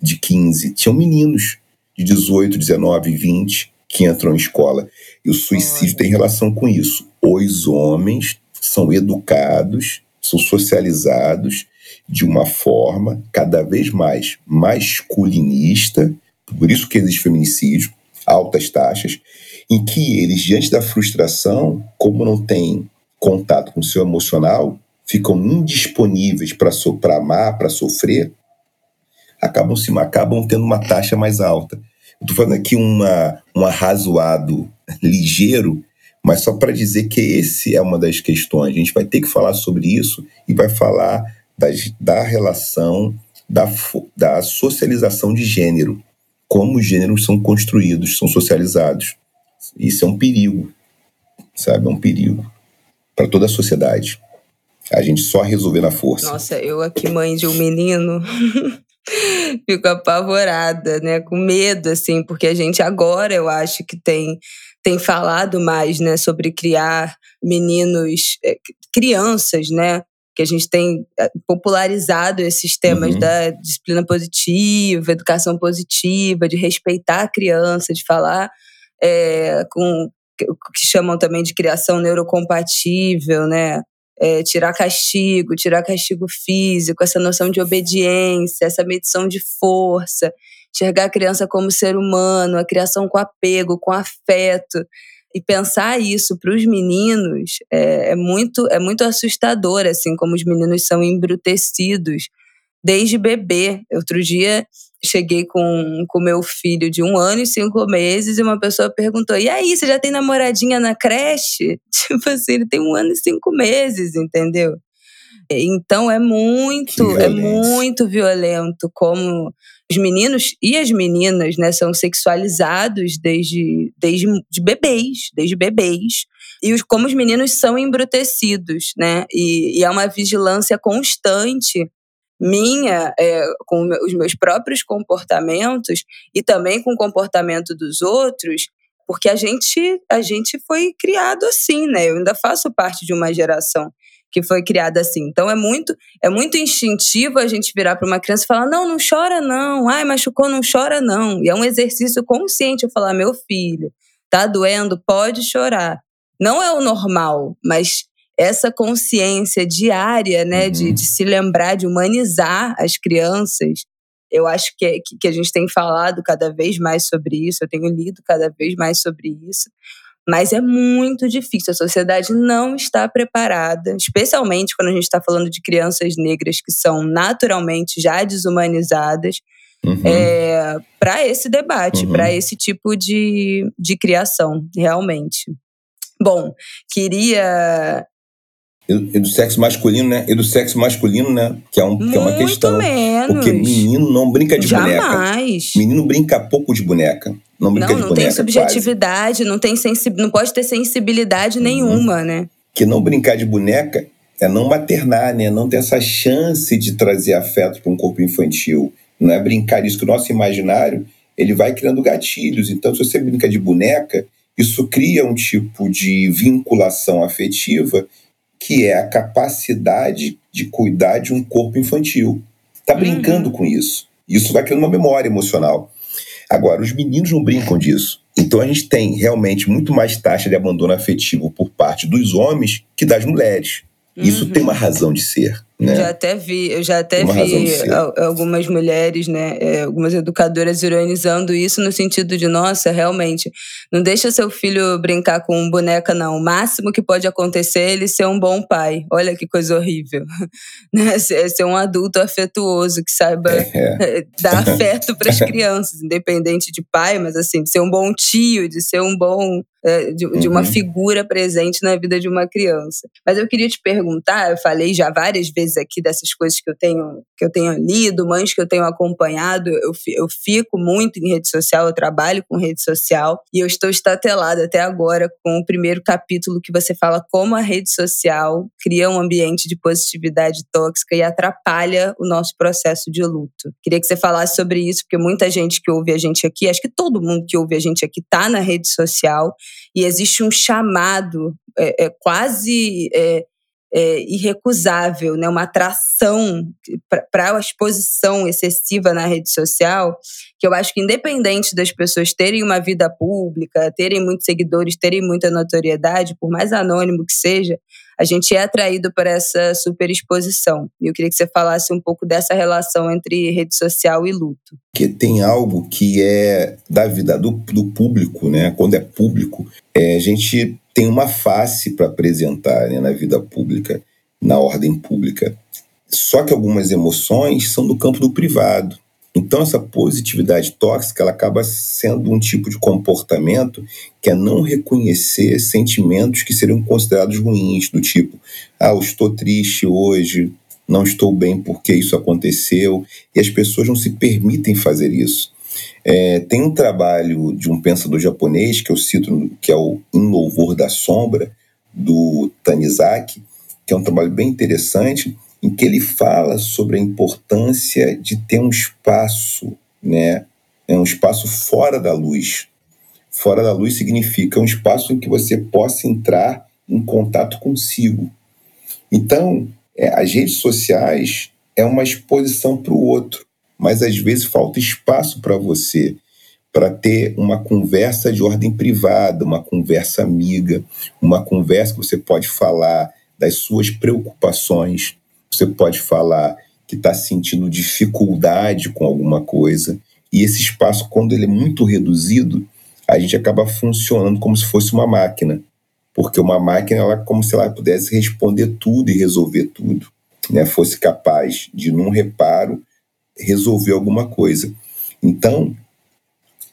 de 15. Tinham meninos de 18, 19, 20 que entram em escola. E o suicídio tem relação com isso. Os homens são educados, são socializados de uma forma cada vez mais masculinista, por isso que existe feminicídio, altas taxas, em que eles, diante da frustração, como não têm contato com o seu emocional, ficam indisponíveis para so, amar, para sofrer, acabam se acabam tendo uma taxa mais alta. Estou falando aqui uma, um arrazoado ligeiro, mas só para dizer que esse é uma das questões. A gente vai ter que falar sobre isso e vai falar das, da relação da, da socialização de gênero, como os gêneros são construídos, são socializados. Isso é um perigo, sabe? É um perigo para toda a sociedade. A gente só resolver na força. Nossa, eu aqui, mãe de um menino, (laughs) fico apavorada, né? Com medo, assim, porque a gente agora, eu acho que tem, tem falado mais, né? Sobre criar meninos, eh, crianças, né? que a gente tem eh, popularizado esses temas uhum. da disciplina positiva, educação positiva, de respeitar a criança, de falar é, com o que chamam também de criação neurocompatível, né? É, tirar castigo, tirar castigo físico, essa noção de obediência, essa medição de força, enxergar a criança como ser humano, a criação com apego, com afeto. E pensar isso para os meninos é, é, muito, é muito assustador, assim, como os meninos são embrutecidos desde bebê. Outro dia cheguei com o meu filho de um ano e cinco meses e uma pessoa perguntou: E aí, você já tem namoradinha na creche? (laughs) Tipo assim, ele tem um ano e cinco meses, entendeu? Então é muito, é muito violento como os meninos e as meninas, né, são sexualizados desde, desde de bebês, desde bebês. E os, como os meninos são embrutecidos, né? E, e é uma vigilância constante minha, é, com os meus próprios comportamentos e também com o comportamento dos outros, porque a gente, a gente foi criado assim, né? Eu ainda faço parte de uma geração que foi criada assim. Então é muito é muito instintivo a gente virar para uma criança e falar: "Não, não chora não. Ai, machucou, não chora não". E é um exercício consciente eu falar: "Meu filho, tá doendo, pode chorar". Não é o normal, mas essa consciência diária, né, uhum. de, de se lembrar, de humanizar as crianças, eu acho que, é, que a gente tem falado cada vez mais sobre isso, eu tenho lido cada vez mais sobre isso, mas é muito difícil. A sociedade não está preparada, especialmente quando a gente está falando de crianças negras que são naturalmente já desumanizadas, uhum. é, para esse debate, uhum. para esse tipo de, de criação, realmente. Bom, queria e do sexo masculino, né? E do sexo masculino, né? Que é, um, que é uma questão. Menos. Porque menino não brinca de Jamais. boneca. Menino brinca pouco de boneca. Não brinca não, de não boneca. Não tem subjetividade, quase. não tem sensi... não pode ter sensibilidade uhum. nenhuma, né? Que não brincar de boneca é não maternar, né? Não ter essa chance de trazer afeto para um corpo infantil. Não é brincar isso, que o nosso imaginário ele vai criando gatilhos. Então, se você brinca de boneca, isso cria um tipo de vinculação afetiva que é a capacidade de cuidar de um corpo infantil. Está uhum. brincando uhum. com isso. Isso vai criando uma memória emocional. Agora, os meninos não brincam disso. Então a gente tem realmente muito mais taxa de abandono afetivo por parte dos homens que das mulheres. Isso uhum. tem uma razão de ser. Né? Eu já até vi, eu já até vi algumas mulheres, né, é, algumas educadoras ironizando isso no sentido de, nossa, realmente, não deixa seu filho brincar com boneca, não. O máximo que pode acontecer é ele ser um bom pai. Olha que coisa horrível. (laughs) Né? Ser um adulto afetuoso, que saiba é. é. dar (laughs) afeto para as (laughs) crianças, independente de pai, mas assim, de ser um bom tio, de ser um bom é, de, de, uma uhum. figura presente na vida de uma criança. Mas eu queria te perguntar, eu falei já várias vezes aqui dessas coisas que eu tenho que eu tenho lido, mães que eu tenho acompanhado, eu, eu fico muito em rede social, eu trabalho com rede social e eu estou estatelada até agora com o primeiro capítulo que você fala como a rede social cria um ambiente de positividade tóxica e atrapalha o nosso processo de luto. Queria que você falasse sobre isso, porque muita gente que ouve a gente aqui, acho que todo mundo que ouve a gente aqui está na rede social e existe um chamado é, é quase é, é, irrecusável, né? uma atração para a exposição excessiva na rede social, que eu acho que independente das pessoas terem uma vida pública, terem muitos seguidores, terem muita notoriedade, por mais anônimo que seja, a gente é atraído por essa superexposição. E eu queria que você falasse um pouco dessa relação entre rede social e luto. Que tem algo que é da vida do, do público, né? Quando é público, é, a gente tem uma face para apresentar né, na vida pública, na ordem pública. Só que algumas emoções são do campo do privado. Então, essa positividade tóxica ela acaba sendo um tipo de comportamento que é não reconhecer sentimentos que seriam considerados ruins, do tipo, ah, eu estou triste hoje, não estou bem porque isso aconteceu, e as pessoas não se permitem fazer isso. É, tem um trabalho de um pensador japonês que eu cito, que é o Em Louvor da Sombra, do Tanizaki, que é um trabalho bem interessante, em que ele fala sobre a importância de ter um espaço, né, é um espaço fora da luz. Fora da luz significa um espaço em que você possa entrar em contato consigo. Então, é, as redes sociais é uma exposição para o outro mas às vezes falta espaço para você para ter uma conversa de ordem privada, uma conversa amiga, uma conversa que você pode falar das suas preocupações, você pode falar que está sentindo dificuldade com alguma coisa. E esse espaço, quando ele é muito reduzido, a gente acaba funcionando como se fosse uma máquina. Porque uma máquina, ela é como se ela pudesse responder tudo e resolver tudo. Né? Fosse capaz de, num reparo, resolver alguma coisa. Então,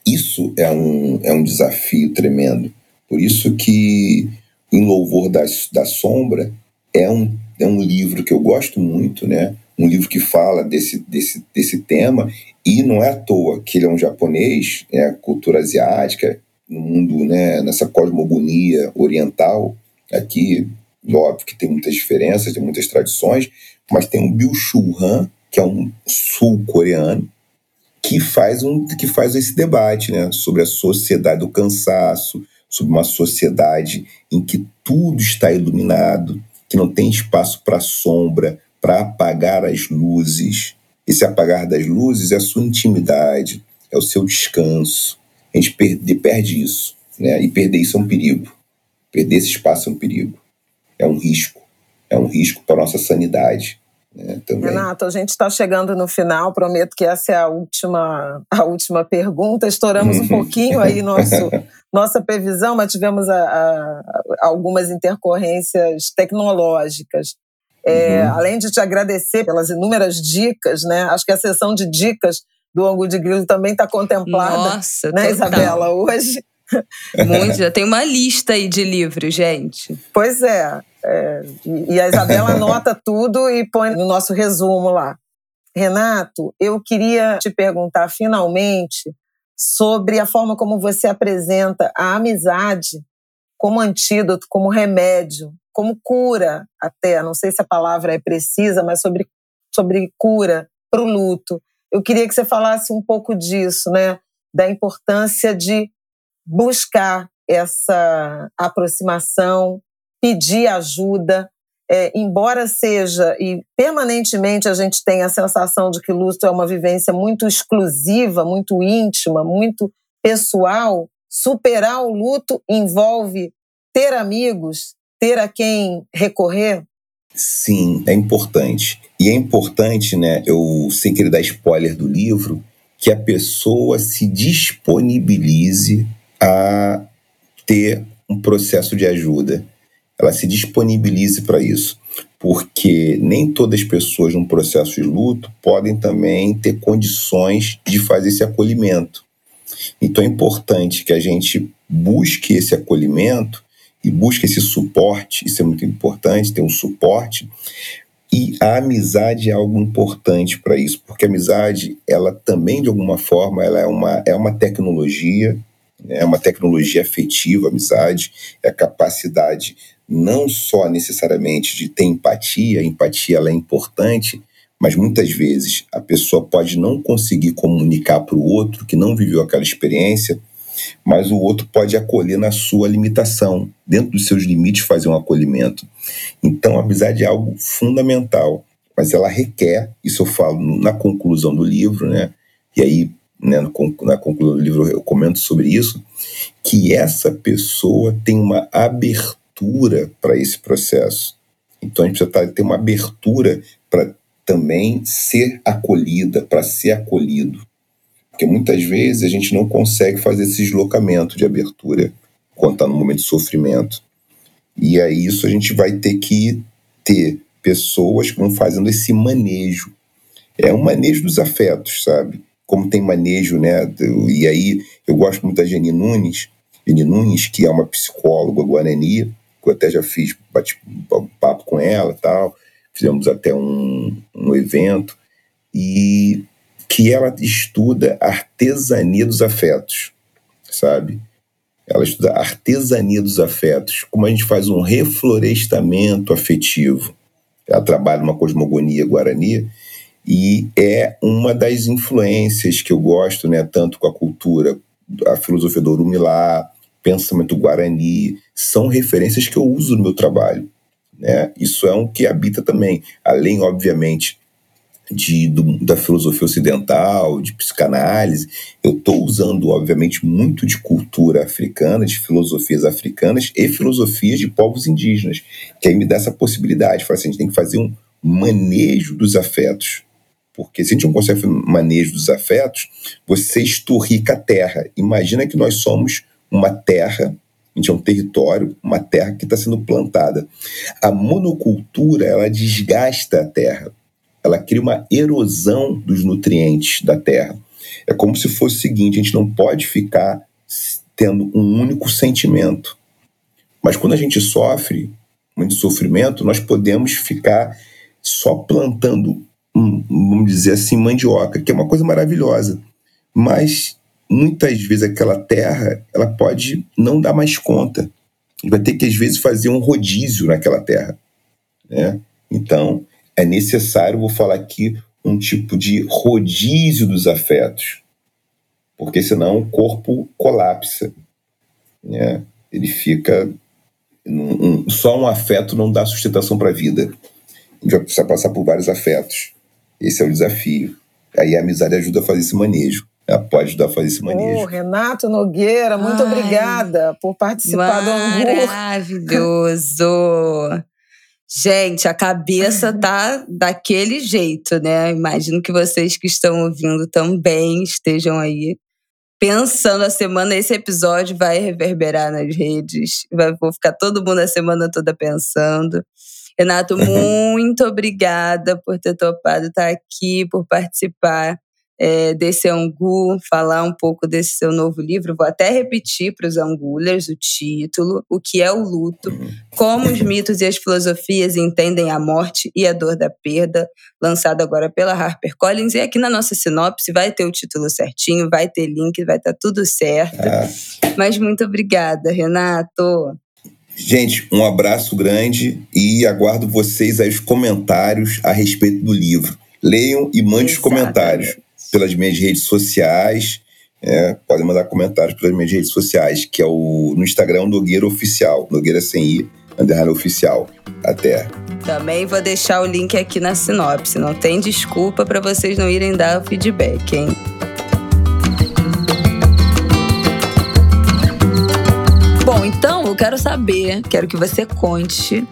isso é um, é um desafio tremendo. Por isso que Em Louvor da, da Sombra é um, é um livro que eu gosto muito, né? um livro que fala desse, desse, desse tema, e não é à toa que ele é um japonês, é cultura asiática, no mundo, né, nessa cosmogonia oriental, aqui, óbvio que tem muitas diferenças, tem muitas tradições, mas tem o Byung-Chul Han, que é um sul-coreano, que faz, um, que faz esse debate né, sobre a sociedade do cansaço, sobre uma sociedade em que tudo está iluminado, que não tem espaço para sombra, para apagar as luzes. Esse apagar das luzes é a sua intimidade, é o seu descanso. A gente perde, perde isso. Né? E perder isso é um perigo. Perder esse espaço é um perigo. É um risco. É um risco para a nossa sanidade. Né, Renato, a gente está chegando no final, prometo que essa é a última, a última pergunta. Estouramos um pouquinho aí nosso, (laughs) nossa previsão, mas tivemos a, a, algumas intercorrências tecnológicas. É, uhum. Além de te agradecer pelas inúmeras dicas, né? Acho que a sessão de dicas do Angu de Grilo também está contemplada, Nossa, né, Isabela, hoje. Muito, já tem uma lista aí de livros, gente. Pois é, é e a Isabela (laughs) anota tudo e põe no nosso resumo lá. Renato, eu queria te perguntar finalmente sobre a forma como você apresenta a amizade como antídoto, como remédio, como cura até, não sei se a palavra é precisa, mas sobre, sobre cura para o luto. Eu queria que você falasse um pouco disso, né? Da importância de buscar essa aproximação, pedir ajuda, é, embora seja e permanentemente a gente tem a sensação de que luto é uma vivência muito exclusiva, muito íntima, muito pessoal, superar o luto envolve ter amigos, ter a quem recorrer? Sim, é importante. E é importante, né, eu sem querer dar spoiler do livro, que a pessoa se disponibilize a ter um processo de ajuda. Ela se disponibilize para isso. Porque nem todas as pessoas num processo de luto podem também ter condições de fazer esse acolhimento. Então é importante que a gente busque esse acolhimento e busque esse suporte, isso é muito importante, ter um suporte. E a amizade é algo importante para isso, porque a amizade, ela também, de alguma forma, ela é uma, é uma tecnologia, é uma tecnologia afetiva, amizade, é a capacidade não só necessariamente de ter empatia, a empatia ela é importante, mas muitas vezes a pessoa pode não conseguir comunicar para o outro que não viveu aquela experiência, mas o outro pode acolher na sua limitação, dentro dos seus limites fazer um acolhimento. Então a amizade é algo fundamental, mas ela requer, isso eu falo na conclusão do livro, né? E aí né, na conclusão do livro eu comento sobre isso, que essa pessoa tem uma abertura para esse processo. Então a gente precisa ter uma abertura para também ser acolhida, para ser acolhido. Porque muitas vezes a gente não consegue fazer esse deslocamento de abertura quando está no momento de sofrimento. E aí isso a gente vai ter que ter pessoas que vão fazendo esse manejo. É um manejo dos afetos, sabe? Como tem manejo, né? E aí eu gosto muito da Jenny Nunes, Jenny Nunes, que é uma psicóloga guarani, que eu até já fiz bate papo com ela tal, fizemos até um, um evento, e que ela estuda artesania dos afetos, sabe? Ela estuda artesania dos afetos, como a gente faz um reflorestamento afetivo. Ela trabalha numa cosmogonia guarani, e é uma das influências que eu gosto, né, tanto com a cultura, a filosofia do Orumilá, pensamento guarani, são referências que eu uso no meu trabalho. Né? Isso é um que habita também, além, obviamente, de, do, da filosofia ocidental, de psicanálise, eu estou usando, obviamente, muito de cultura africana, de filosofias africanas e filosofias de povos indígenas, que aí me dá essa possibilidade. Fala assim, a gente tem que fazer um manejo dos afetos, porque se a gente não consegue manejo dos afetos, você esturrica a terra. Imagina que nós somos uma terra, a gente é um território, uma terra que está sendo plantada. A monocultura, ela desgasta a terra. Ela cria uma erosão dos nutrientes da terra. É como se fosse o seguinte, a gente não pode ficar tendo um único sentimento. Mas quando a gente sofre muito sofrimento, nós podemos ficar só plantando vamos dizer assim, mandioca, que é uma coisa maravilhosa. Mas muitas vezes aquela terra, ela pode não dar mais conta. E vai ter que, às vezes, fazer um rodízio naquela terra. Né? Então, é necessário, vou falar aqui, um tipo de rodízio dos afetos. Porque senão o corpo colapsa. Né? Ele fica Um, um, só um afeto não dá sustentação para a vida. A gente vai precisar passar por vários afetos. Esse é o desafio. Aí a amizade ajuda a fazer esse manejo. Ela pode ajudar a fazer esse manejo. Oh, Renato Nogueira, muito Ai, obrigada por participar do Angu. Maravilhoso! (laughs) Gente, a cabeça tá daquele jeito, né? Imagino que vocês que estão ouvindo também estejam aí pensando a semana. Esse episódio vai reverberar nas redes, vai, vou ficar todo mundo a semana toda pensando. Renato, (laughs) muito obrigada por ter topado estar aqui, por participar é, desse Angu, falar um pouco desse seu novo livro. Vou até repetir para os Angulers o título: O que é o luto? Como os mitos e as filosofias entendem a morte e a dor da perda, lançado agora pela HarperCollins. E aqui na nossa sinopse vai ter o título certinho, vai ter link, vai estar tá tudo certo. Ah. Mas muito obrigada, Renato. Gente, um abraço grande e aguardo vocês aí os comentários a respeito do livro. Leiam e mandem os comentários pelas minhas redes sociais. É, podem mandar comentários pelas minhas redes sociais, que é o no Instagram Nogueira Oficial, Nogueira sem I, underline oficial. Até. Também vou deixar o link aqui na sinopse. Não tem desculpa para vocês não irem dar o feedback, hein? Então eu quero saber, quero que você conte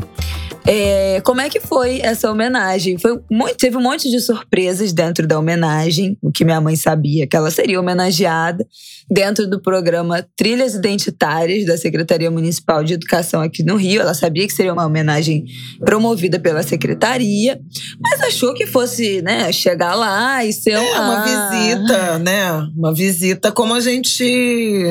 é, como é que foi essa homenagem? Foi muito, teve um monte de surpresas dentro da homenagem, o que minha mãe sabia que ela seria homenageada dentro do programa Trilhas Identitárias da Secretaria Municipal de Educação aqui no Rio. Ela sabia que seria uma homenagem promovida pela secretaria, mas achou que fosse, né, chegar lá e ser é, uma, uma visita, né? Uma visita como a gente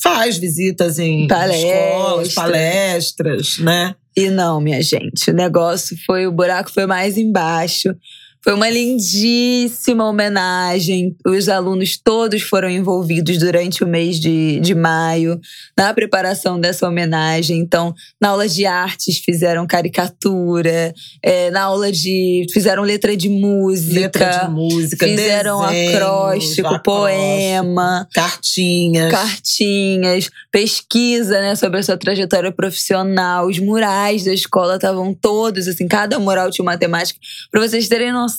faz visitas em Palestra. escolas, palestras, né? E não, minha gente, o negócio foi, o buraco foi mais embaixo. Foi uma lindíssima homenagem. Os alunos todos foram envolvidos durante o mês de, de maio na preparação dessa homenagem. Então, na aula de artes fizeram caricatura, é, na aula de. fizeram letra de música. Letra de música, fizeram desenhos, acróstico, acróstico, poema. Cartinhas. Cartinhas, pesquisa né, sobre a sua trajetória profissional. Os murais da escola estavam todos, assim, cada mural tinha uma temática. Para vocês terem noção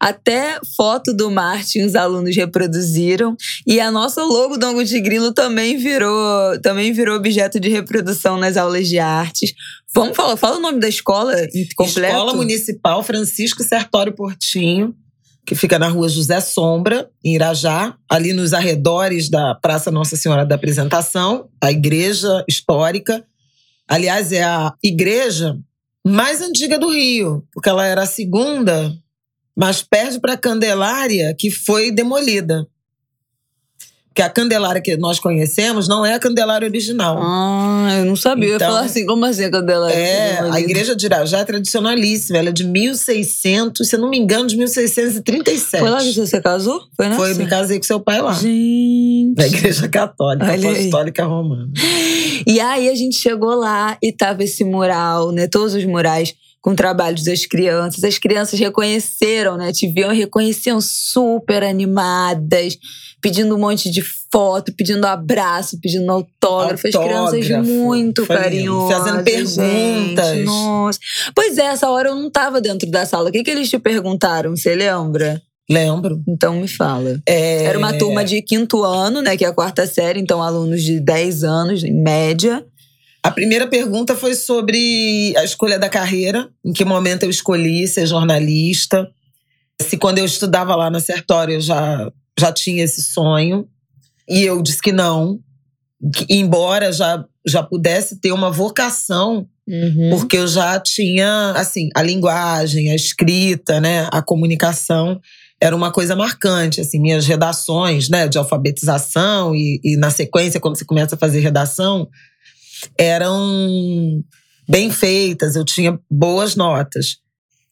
até foto do Martin os alunos reproduziram. E a nossa logo do de Grilo também virou, também virou objeto de reprodução nas aulas de artes. Vamos falar, fala o nome da escola completo. Escola Municipal Francisco Sertório Portinho, que fica na rua José Sombra, em Irajá, ali nos arredores da Praça Nossa Senhora da Apresentação, a igreja histórica. Aliás, é a igreja mais antiga do Rio, porque ela era a segunda mas perde para a Candelária, que foi demolida. Que a Candelária que nós conhecemos não é a Candelária original. Ah, eu não sabia. Então, eu ia falar assim, como assim a Candelária? É, a igreja de Irajá é tradicionalíssima. Ela é de 1600, se eu não me engano, de 1637. Foi lá que você casou? Foi? Foi, me casei com seu pai lá. Gente. Na igreja católica, Olha apostólica aí. romana. (gasps) E aí a gente chegou lá e tava esse mural, né? Todos os murais com trabalhos das crianças. As crianças reconheceram, né? Te viam e reconheciam super animadas, pedindo um monte de foto, pedindo abraço, pedindo autógrafo. autógrafo. As crianças muito carinhosas. Fazendo perguntas. Gente, nossa. Pois é, essa hora eu não estava dentro da sala. O que, que eles te perguntaram? Você lembra? Lembro. Então me fala. É... Era uma turma de quinto ano, né? Que é a quarta série, então alunos de 10 anos, em média. A primeira pergunta foi sobre a escolha da carreira, em que momento eu escolhi ser jornalista, se quando eu estudava lá na Sertório eu já, já tinha esse sonho. E eu disse que não, que, embora já, já pudesse ter uma vocação, uhum. porque eu já tinha, assim, a linguagem, a escrita, né, a comunicação era uma coisa marcante, assim, minhas redações, né, de alfabetização e, e na sequência, quando você começa a fazer redação, eram bem feitas, eu tinha boas notas.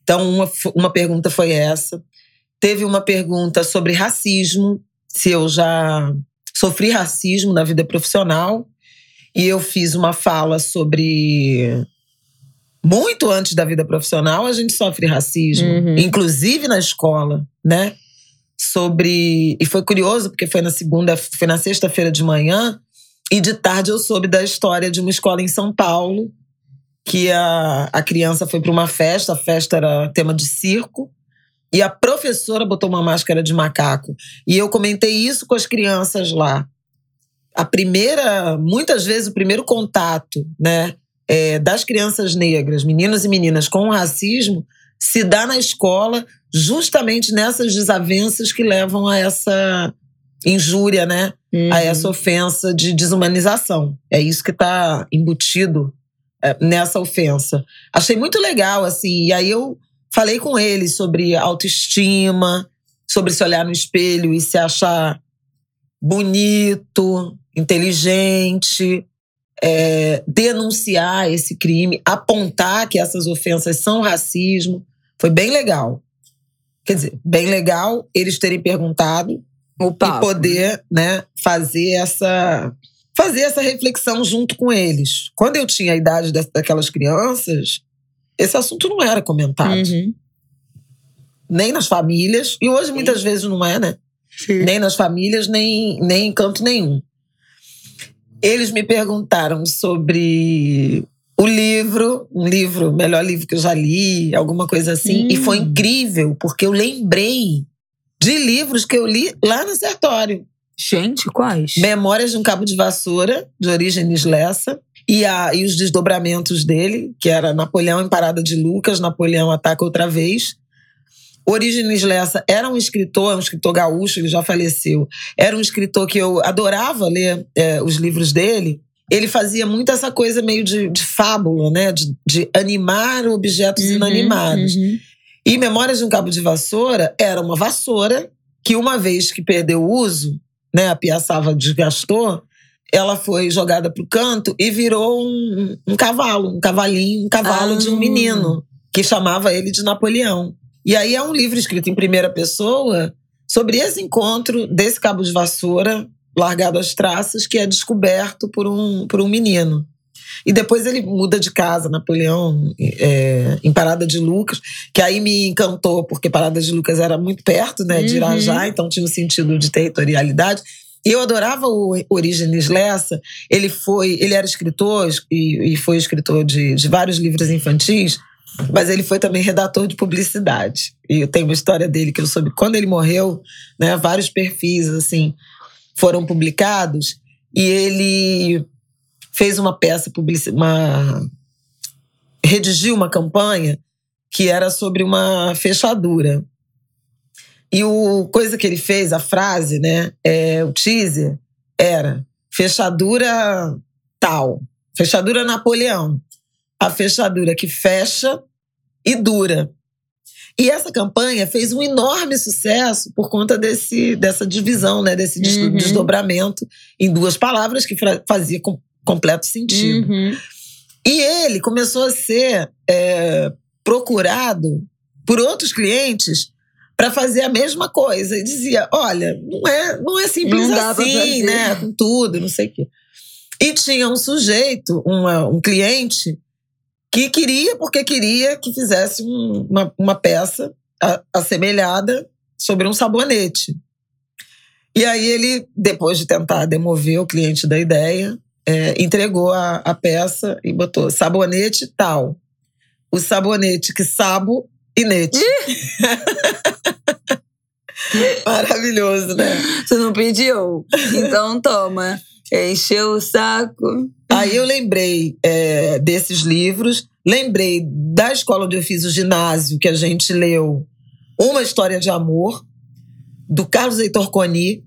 Então, uma, uma pergunta foi essa. Teve uma pergunta sobre racismo, se eu já sofri racismo na vida profissional. E eu fiz uma fala sobre. Muito antes da vida profissional, a gente sofre racismo, uhum. inclusive na escola, né? Sobre. E foi curioso, porque foi na segunda, foi na sexta-feira de manhã, e de tarde eu soube da história de uma escola em São Paulo que a, a criança foi para uma festa, a festa era tema de circo, e a professora botou uma máscara de macaco. E eu comentei isso com as crianças lá. A primeira, muitas vezes, o primeiro contato né, é, das crianças negras, meninos e meninas, com o racismo, se dá na escola, justamente nessas desavenças que levam a essa injúria, né? Uhum. A essa ofensa de desumanização. É isso que está embutido é, nessa ofensa. Achei muito legal, assim. E aí eu falei com eles sobre autoestima, sobre se olhar no espelho e se achar bonito, inteligente, é, denunciar esse crime, apontar que essas ofensas são racismo. Foi bem legal. Quer dizer, bem legal eles terem perguntado e poder né, fazer essa fazer essa reflexão junto com eles. Quando eu tinha a idade daquelas crianças, esse assunto não era comentado. Uhum. Nem nas famílias, e hoje Sim. muitas vezes não é, né? Sim. Nem nas famílias, nem, nem em canto nenhum. Eles me perguntaram sobre o livro, um livro, melhor livro que eu já li, alguma coisa assim. Hum. E foi hum. incrível, porque eu lembrei de livros que eu li lá no Sertório. Gente, quais? Memórias de um Cabo de Vassoura, de Orígenes Lessa. E, a, e os desdobramentos dele, que era Napoleão em Parada de Lucas, Napoleão ataca outra vez. Orígenes Lessa era um escritor, um escritor gaúcho, ele já faleceu. Era um escritor que eu adorava ler é, os livros dele. Ele fazia muito essa coisa meio de, de fábula, né? De, de animar objetos uhum, inanimados. Uhum. E Memórias de um Cabo de Vassoura era uma vassoura que, uma vez que perdeu o uso, né, a piaçava desgastou, ela foi jogada para o canto e virou um, um, cavalo, um cavalinho, um cavalo ah. de um ah. menino, que chamava ele de Napoleão. E aí é um livro escrito em primeira pessoa sobre esse encontro desse cabo de vassoura largado às traças que é descoberto por um, por um menino. E depois ele muda de casa, Napoleão, é, em Parada de Lucas, que aí me encantou, porque Parada de Lucas era muito perto né, de Irajá, uhum. então tinha um sentido de territorialidade. E eu adorava o Orígenes Lessa. Ele foi, ele era escritor e, e foi escritor de, de vários livros infantis, mas ele foi também redator de publicidade. E eu tenho uma história dele que eu soube quando ele morreu, né, vários perfis assim foram publicados e ele fez uma peça publicitária, uma redigiu uma campanha que era sobre uma fechadura. E o coisa que ele fez, a frase, né, é, o teaser era fechadura tal, fechadura Napoleão, a fechadura que fecha e dura. E essa campanha fez um enorme sucesso por conta desse, dessa divisão, né, desse uhum. desdobramento em duas palavras que fazia completo sentido. Uhum. E ele começou a ser é, procurado por outros clientes para fazer a mesma coisa. E dizia: olha, não é, não é simples não assim, né? Com tudo, não sei o quê. E tinha um sujeito, uma, um cliente, que queria, porque queria que fizesse um, uma, uma peça assemelhada sobre um sabonete. E aí ele, depois de tentar demover o cliente da ideia, é, entregou a, a peça e botou sabonete tal. O sabonete que sabo e nete. (laughs) Maravilhoso, né? Você não pediu? Então toma. Encheu o saco. Aí eu lembrei é, desses livros, lembrei da escola onde eu fiz o ginásio, que a gente leu Uma História de Amor, do Carlos Heitor Coni,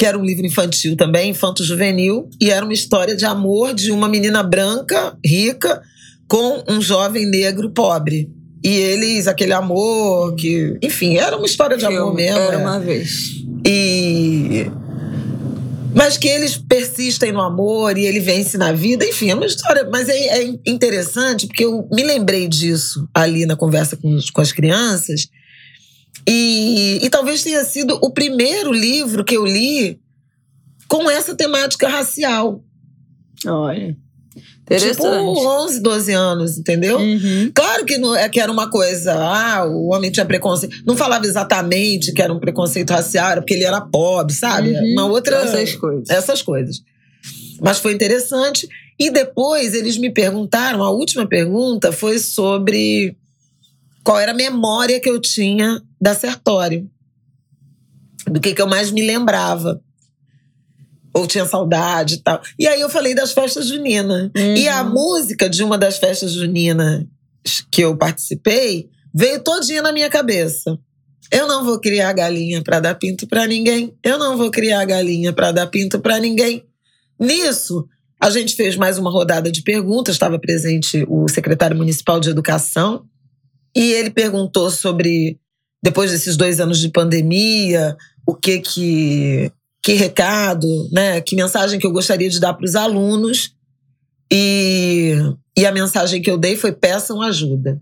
que era um livro infantil também, infanto-juvenil, e era uma história de amor de uma menina branca, rica, com um jovem negro pobre. E eles, aquele amor que. Enfim, era uma história de amor mesmo. Era é. uma vez. E mas que eles persistem no amor e ele vence na vida. Enfim, é uma história. Mas é, é interessante porque eu me lembrei disso ali na conversa com, com as crianças. E, e talvez tenha sido o primeiro livro que eu li com essa temática racial. Olha. Tipo, 11, 12 anos, entendeu? Uhum. Claro que, não, é, que era uma coisa, ah, o homem tinha preconceito. Não falava exatamente que era um preconceito racial, era porque ele era pobre, sabe? Uhum. Uma outra. Essas coisas. Essas coisas. Mas foi interessante. E depois eles me perguntaram, a última pergunta foi sobre qual era a memória que eu tinha da Sertório. Do que, que eu mais me lembrava. Ou tinha saudade e tal. E aí eu falei das festas juninas. Uhum. E a música de uma das festas juninas que eu participei veio todinha na minha cabeça. Eu não vou criar galinha para dar pinto para ninguém. Eu não vou criar galinha para dar pinto para ninguém. Nisso, a gente fez mais uma rodada de perguntas. Estava presente o secretário municipal de educação e ele perguntou sobre depois desses dois anos de pandemia, o que que que recado, né? Que mensagem que eu gostaria de dar para os alunos e e a mensagem que eu dei foi peçam ajuda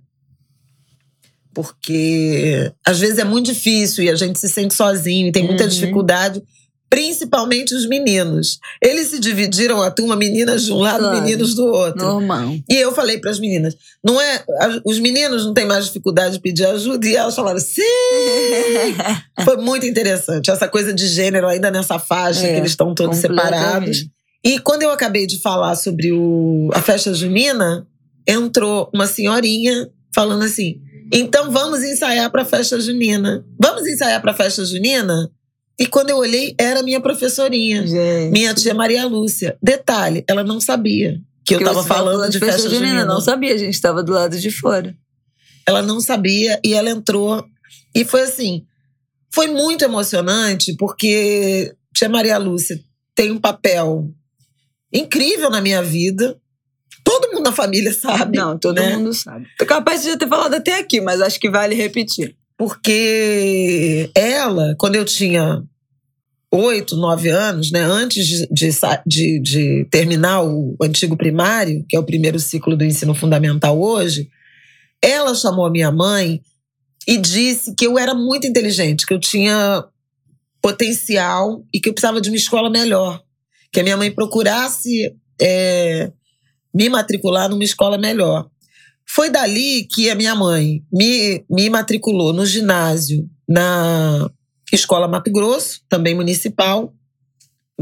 porque às vezes é muito difícil e a gente se sente sozinho e tem muita Uhum. dificuldade, principalmente os meninos. Eles se dividiram a turma, meninas de um lado, Claro. meninos do outro. Normal. E eu falei para as meninas, não é, os meninos não têm mais dificuldade de pedir ajuda e elas falaram sim. (laughs) Foi muito interessante essa coisa de gênero ainda nessa faixa É, que eles estão todos separados. E quando eu acabei de falar sobre o, a festa junina, entrou uma senhorinha falando assim: então vamos ensaiar para a festa junina. Vamos ensaiar para a festa junina? E quando eu olhei, era minha professorinha, Gente. minha tia Maria Lúcia. Detalhe, ela não sabia que eu estava falando de festa junina. Não sabia, a gente estava do lado de fora. Ela não sabia e ela entrou. E foi assim: foi muito emocionante, porque tia Maria Lúcia tem um papel incrível na minha vida. Todo mundo na família sabe. Não, todo né? mundo sabe. Tô capaz de já ter falado até aqui, mas acho que vale repetir. Porque ela, quando eu tinha oito, nove anos, né, antes de, de de terminar o antigo primário, que é o primeiro ciclo do ensino fundamental hoje, ela chamou a minha mãe e disse que eu era muito inteligente, que eu tinha potencial e que eu precisava de uma escola melhor. Que a minha mãe procurasse é, me matricular numa escola melhor. Foi dali que a minha mãe me, me matriculou no ginásio, na Escola Mato Grosso, também municipal,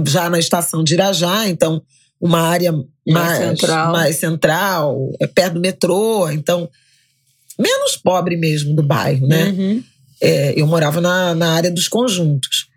já na estação de Irajá, então uma área mais, central. mais central, é perto do metrô, então menos pobre mesmo do bairro, né? Uhum. É, eu morava na, na área dos conjuntos.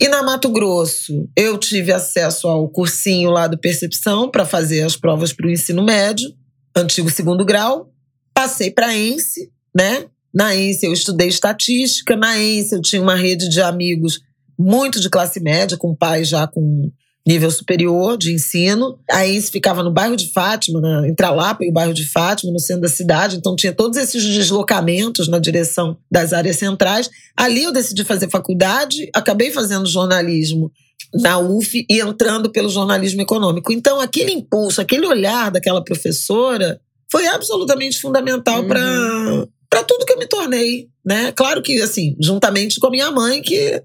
E na Mato Grosso, eu tive acesso ao cursinho lá do Percepção para fazer as provas para o ensino médio, antigo segundo grau. Passei para a ENSE, né? Na ENSE eu estudei estatística, na ENSE eu tinha uma rede de amigos muito de classe média, com pais já com nível superior de ensino. A ENSE ficava no bairro de Fátima, na, entre a Lapa e o bairro de Fátima, no centro da cidade, então tinha todos esses deslocamentos na direção das áreas centrais. Ali eu decidi fazer faculdade, acabei fazendo jornalismo na UF e entrando pelo jornalismo econômico. Então, aquele impulso, aquele olhar daquela professora foi absolutamente fundamental Uhum. para para tudo que eu me tornei, né? Claro que assim, juntamente com a minha mãe que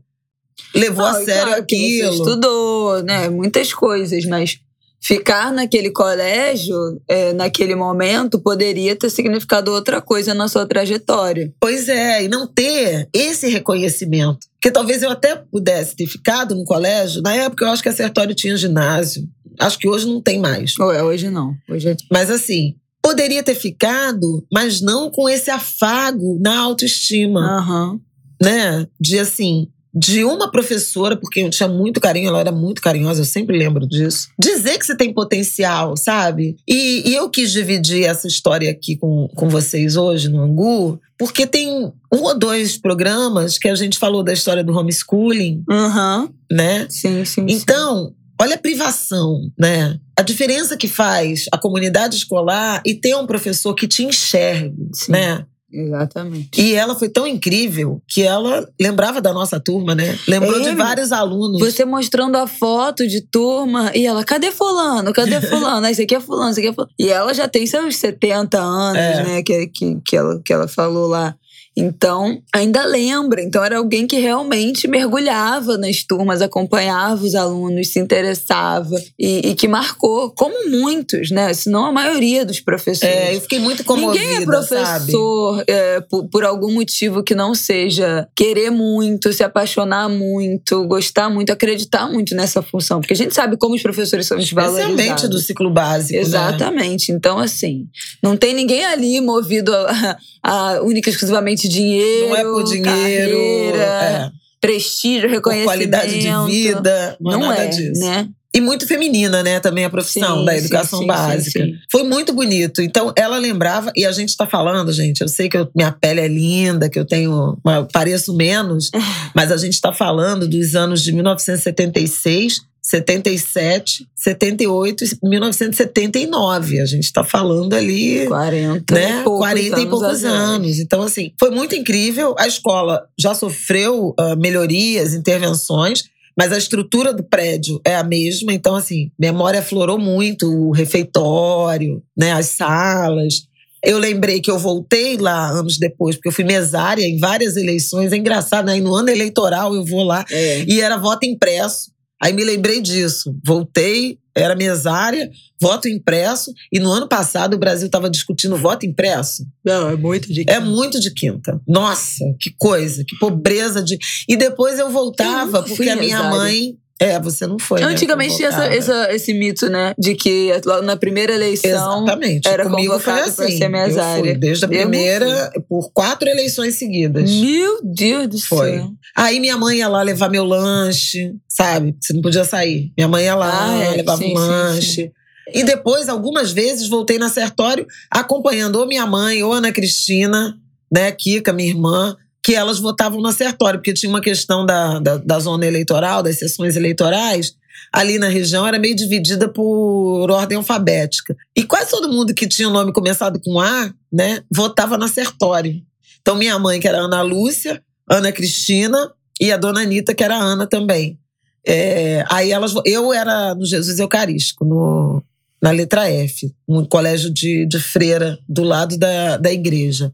levou Não, a sério claro aquilo. estudou, né? Muitas coisas, mas ficar naquele colégio, é, naquele momento, poderia ter significado outra coisa na sua trajetória. Pois é, e não ter esse reconhecimento. Que talvez eu até pudesse ter ficado no colégio. Na época, eu acho que a Sertório tinha ginásio. Acho que hoje não tem mais. Ué, hoje não. Hoje é Mas assim, poderia ter ficado, mas não com esse afago na autoestima, Aham. né? De assim, de uma professora, porque eu tinha muito carinho, ela era muito carinhosa, eu sempre lembro disso. Dizer que você tem potencial, sabe? E, e eu quis dividir essa história aqui com, com vocês hoje no Angu, porque tem um ou dois programas que a gente falou da história do homeschooling, Aham. né? Sim, sim. sim. Então, olha a privação, né? A diferença que faz a comunidade escolar e ter um professor que te enxergue, Sim. né? Exatamente. E ela foi tão incrível que ela lembrava da nossa turma, né? Lembrou É, de vários alunos. Você mostrando a foto de turma e ela, cadê fulano? Cadê (laughs) fulano? Ah, Esse aqui é fulano, esse aqui é fulano. E ela já tem seus 70 anos, É. né? Que, que, que, ela, que ela falou lá. Então, ainda lembra. Então, era alguém que realmente mergulhava nas turmas, acompanhava os alunos, se interessava e, e que marcou, como muitos, né? Se não a maioria dos professores. É, eu fiquei muito comovida, Ninguém é professor é, por, por, algum motivo que não seja querer muito, se apaixonar muito, gostar muito, acreditar muito nessa função. Porque a gente sabe como os professores são desvalorizados. Especialmente do ciclo básico, né? Exatamente. Né? Então, assim, não tem ninguém ali movido a, a única e exclusivamente dinheiro. Não é por dinheiro. Carreira, é. Prestígio, reconhecimento. Por qualidade de vida. Não, não é nada é, disso. Né? E muito feminina, né? Também a profissão sim, da educação sim, básica. Sim, Foi muito bonito. Então, ela lembrava, e a gente está falando, gente, eu sei que eu, minha pele é linda, que eu tenho. Eu pareço menos, (laughs) mas a gente está falando dos anos de 1976 77, 78 e 1979. A gente está falando ali. 40 né? e poucos 40 anos e poucos anos. Então, assim, foi muito incrível. A escola já sofreu uh, melhorias, intervenções, mas a estrutura do prédio é a mesma. Então, assim, memória aflorou muito o refeitório, né? as salas. Eu lembrei que eu voltei lá anos depois, porque eu fui mesária em várias eleições. É engraçado, né? E no ano eleitoral eu vou lá é. e era voto impresso. Aí me lembrei disso. Voltei, era mesária, voto impresso, e no ano passado o Brasil estava discutindo voto impresso. Não, é muito de quinta. É muito de quinta. Nossa, que coisa, que pobreza de. E depois eu voltava, eu porque a minha mesária. mãe é, você não foi. Antigamente né, tinha essa, essa, esse mito, né? De que na primeira eleição Exatamente. era Comigo convocado foi assim. ser mesária. Eu fui, desde a primeira, por quatro eleições seguidas. Meu Deus do foi. céu. Aí minha mãe ia lá levar meu lanche, sabe? Você não podia sair. Minha mãe ia lá, ah, é, levava sim, um lanche. Sim, sim. E depois, algumas vezes, voltei na Sertório acompanhando ou minha mãe ou Ana Cristina, né, Kika, minha irmã, que elas votavam no acertório, porque tinha uma questão da, da, da, zona eleitoral, das sessões eleitorais, ali na região era meio dividida por ordem alfabética. E quase todo mundo que tinha o nome começado com A, né, votava no acertório. Então minha mãe, que era Ana Lúcia, Ana Cristina e a dona Anitta, que era Ana também. É, aí elas, eu era no Jesus Eucarístico, no, na letra F, um colégio de, de freira do lado da, da igreja.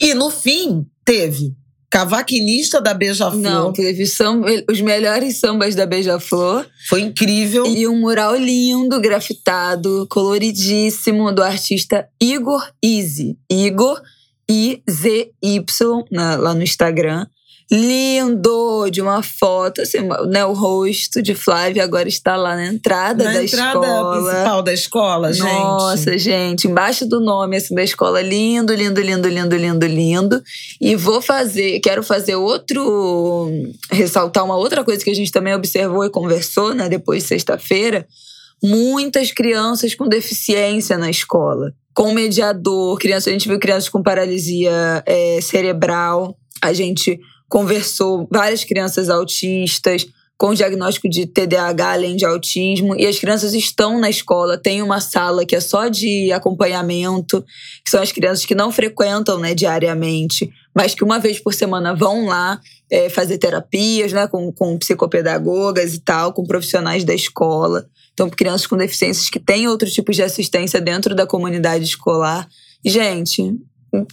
E no fim, teve cavaquinista da Beija-Flor. Não, teve samba, os melhores sambas da Beija-Flor. Foi incrível. E um mural lindo, grafitado, coloridíssimo, do artista Igor Easy. Igor I-Z-Y, lá no Instagram lindo de uma foto, assim, né, o rosto de Flávia agora está lá na entrada na da entrada escola. principal da escola, gente. Nossa, gente, embaixo do nome assim da escola, lindo, lindo, lindo, lindo, lindo, lindo. E vou fazer, quero fazer outro ressaltar uma outra coisa que a gente também observou e conversou, né, depois de sexta-feira, muitas crianças com deficiência na escola. Com mediador, criança, a gente viu crianças com paralisia é, cerebral, a gente conversou várias crianças autistas com diagnóstico de TDAH além de autismo e as crianças estão na escola, tem uma sala que é só de acompanhamento, que são as crianças que não frequentam né, diariamente, mas que uma vez por semana vão lá é, fazer terapias né, com, com psicopedagogas e tal, com profissionais da escola. Então, crianças com deficiências que têm outro tipo de assistência dentro da comunidade escolar. Gente,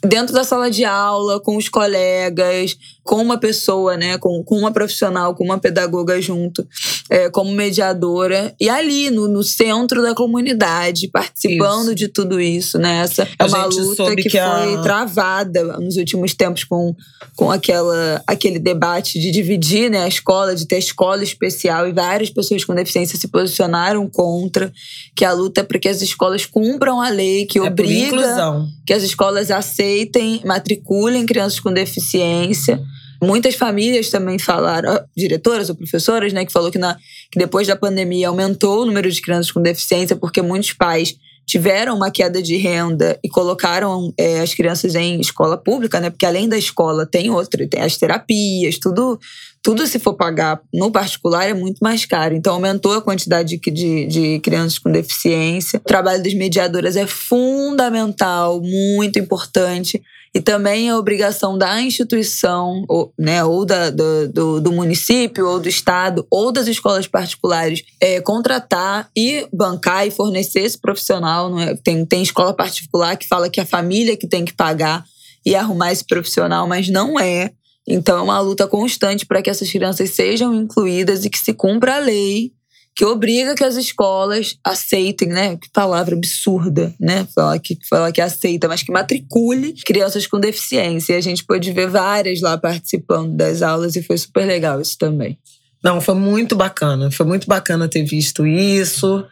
dentro da sala de aula, com os colegas, com uma pessoa, né, com, com uma profissional, com uma pedagoga junto, é, como mediadora, e ali no, no centro da comunidade, participando isso. de tudo isso, né? Essa é uma luta que, que foi travada nos últimos tempos com, com aquela, aquele debate de dividir né, a escola, de ter escola especial, e várias pessoas com deficiência se posicionaram contra, que a luta é para que as escolas cumpram a lei que é obriga que as escolas aceitem, matriculem crianças com deficiência. Muitas famílias também falaram, diretoras ou professoras, né, que falou que, na, que depois da pandemia aumentou o número de crianças com deficiência porque muitos pais tiveram uma queda de renda e colocaram é, as crianças em escola pública, né? Porque além da escola tem outra, tem as terapias, tudo, tudo se for pagar no particular é muito mais caro. Então aumentou a quantidade de, de, de crianças com deficiência. O trabalho das mediadoras é fundamental, muito importante e também a obrigação da instituição, ou, né, ou da, do, do, do, município, ou do estado, ou das escolas particulares, é, contratar e bancar e fornecer esse profissional. Não é? tem, tem escola particular que fala que a família que tem que pagar e arrumar esse profissional, mas não é. Então é uma luta constante para que essas crianças sejam incluídas e que se cumpra a lei que obriga que as escolas aceitem, né? Que palavra absurda, né? Falar que, falar que aceita, mas que matricule crianças com deficiência. E a gente pôde ver várias lá participando das aulas e foi super legal isso também. Não, foi muito bacana. Foi muito bacana ter visto isso.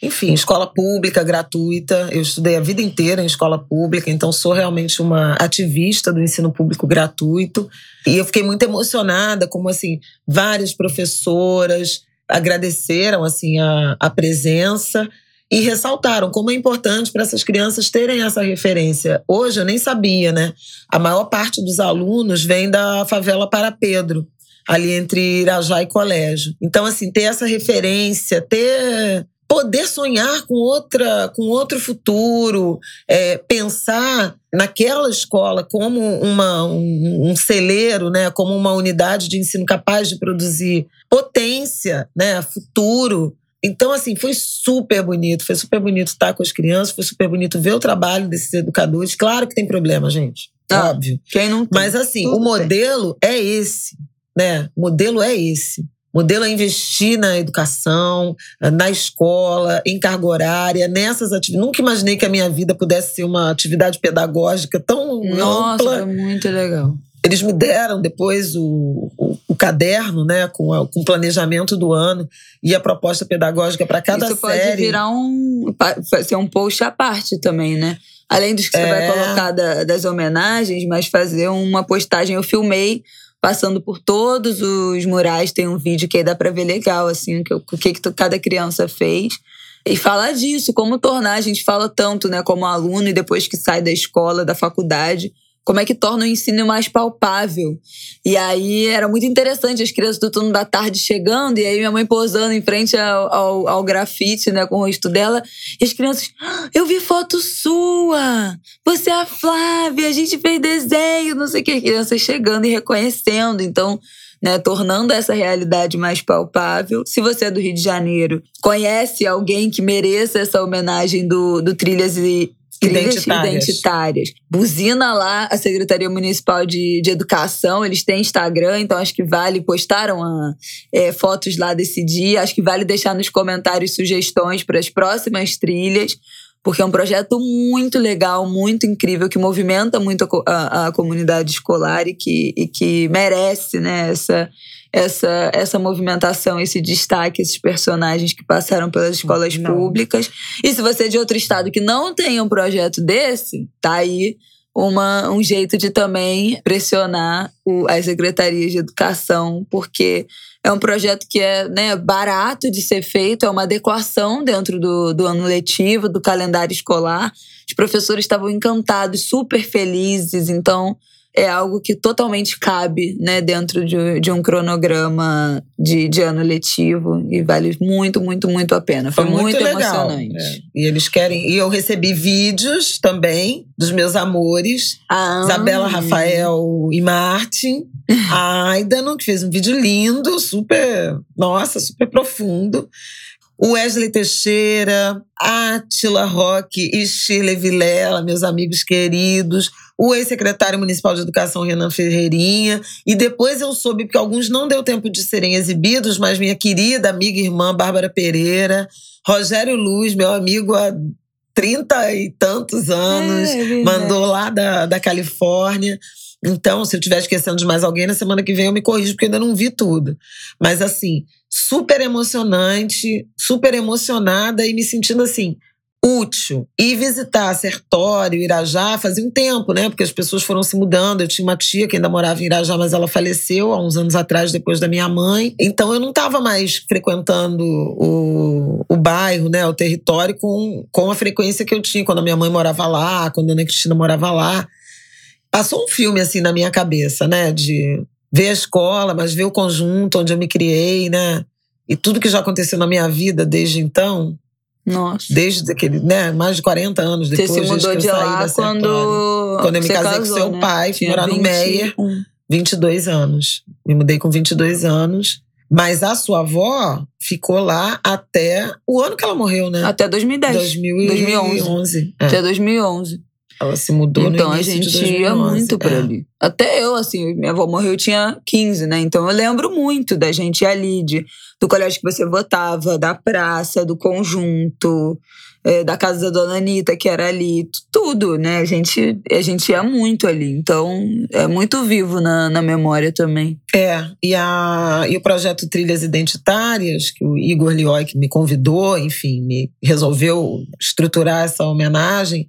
Enfim, escola pública, gratuita. Eu estudei a vida inteira em escola pública, então sou realmente uma ativista do ensino público gratuito. E eu fiquei muito emocionada, como assim, várias professoras, agradeceram assim a, a presença e ressaltaram como é importante para essas crianças terem essa referência. Hoje eu nem sabia, né? A maior parte dos alunos vem da favela para Pedro, ali entre Irajá e Colégio. Então, assim, ter essa referência, ter poder sonhar com outra, com outro futuro, é, pensar naquela escola como uma, um, um, celeiro, né, como uma unidade de ensino capaz de produzir potência, né, futuro. Então, assim, foi super bonito, foi super bonito estar com as crianças, foi super bonito ver o trabalho desses educadores. Claro que tem problema, gente, ah, óbvio. Quem não tem, Mas, assim, o modelo tem. é esse, né? O modelo é esse. Modelo é investir na educação, na escola, em carga horária, nessas atividades. Nunca imaginei que a minha vida pudesse ser uma atividade pedagógica tão Nossa, ampla. Nossa, muito legal. Eles me deram depois o, o, o caderno, né, com, a, com o planejamento do ano e a proposta pedagógica para cada Isso série. Isso pode virar um, ser um post à parte também, né? Além dos que você é. vai colocar da, das homenagens, mas fazer uma postagem. Eu filmei passando por todos os murais. Tem um vídeo que aí dá pra ver legal, assim, o que, que cada criança fez. E falar disso, como tornar, a gente fala tanto, né, como aluno e depois que sai da escola, da faculdade, como é que torna o ensino mais palpável. E aí era muito interessante as crianças do turno da tarde chegando, e aí minha mãe posando em frente ao, ao, ao grafite, né, com o rosto dela, e as crianças, ah, eu vi foto sua, você é a Flávia, a gente fez desenho, não sei o que, as crianças chegando e reconhecendo, então... Né, tornando essa realidade mais palpável. Se você é do Rio de Janeiro, conhece alguém que mereça essa homenagem do, do Trilhas e, identitárias. identitárias. Buzina lá a Secretaria Municipal de, de Educação, eles têm Instagram, então acho que vale, postaram a, é, fotos lá desse dia, acho que vale deixar nos comentários sugestões para as próximas trilhas, porque é um projeto muito legal, muito incrível, que movimenta muito a, a, a comunidade escolar e que, e que merece né, essa essa, essa movimentação, esse destaque, esses personagens que passaram pelas escolas não. públicas. E se você é de outro estado que não tem um projeto desse, tá aí uma, um jeito de também pressionar o, as secretarias de educação, porque é um projeto que é né, barato de ser feito, é uma adequação dentro do, do ano letivo, do calendário escolar. Os professores estavam encantados, super felizes, então é algo que totalmente cabe né, dentro de, de um cronograma de, de ano letivo e vale muito, muito, muito a pena. Foi, Foi muito, muito emocionante. É. E eles querem. E eu recebi vídeos também dos meus amores, ah. Isabela, Rafael e Martin. (laughs) A Aidan, que fez um vídeo lindo, super, nossa, super profundo. O Wesley Teixeira, Átila Roque e Shirley Vilela, meus amigos queridos. O ex-secretário municipal de educação Renan Ferreirinha, e depois eu soube que alguns não deu tempo de serem exibidos, mas minha querida amiga e irmã Bárbara Pereira, Rogério Luz, meu amigo há trinta e tantos anos, é, é mandou lá da, da Califórnia. Então, se eu estiver esquecendo de mais alguém, na semana que vem eu me corrijo, porque eu ainda não vi tudo. Mas, assim, super emocionante, super emocionada e me sentindo assim útil. E visitar Sertório, Irajá, fazia um tempo, né? Porque as pessoas foram se mudando. Eu tinha uma tia que ainda morava em Irajá, mas ela faleceu há uns anos atrás, depois da minha mãe. Então eu não estava mais frequentando o, o bairro, né? O território com, com a frequência que eu tinha quando a minha mãe morava lá, quando a Ana Cristina morava lá. Passou um filme assim na minha cabeça, né? De ver a escola, mas ver o conjunto onde eu me criei, né? E tudo que já aconteceu na minha vida desde então, nossa. Desde aquele, né, mais de 40 anos depois. Você se mudou de lá quando. Quando eu me casei casou, com seu né? pai, fui morar 20... no Meyer, 22 anos. Me mudei com 22 anos. Mas a sua avó ficou lá até o ano que ela morreu, né? Até 2010. 2011. 2011. É. Até 2011. Ela se mudou então no a início de gente 2011. ia muito por É. ali. Até eu, assim, minha avó morreu, eu tinha 15, né? Então eu lembro muito da gente ir ali, de, do colégio que você votava, da praça, do conjunto, eh, da casa da dona Anitta, que era ali, tudo, né? A gente, a gente ia muito ali. Então é muito vivo na, na memória também. É, e, a, e o projeto Trilhas Identitárias, que o Igor Lioy que me convidou, enfim, me resolveu estruturar essa homenagem,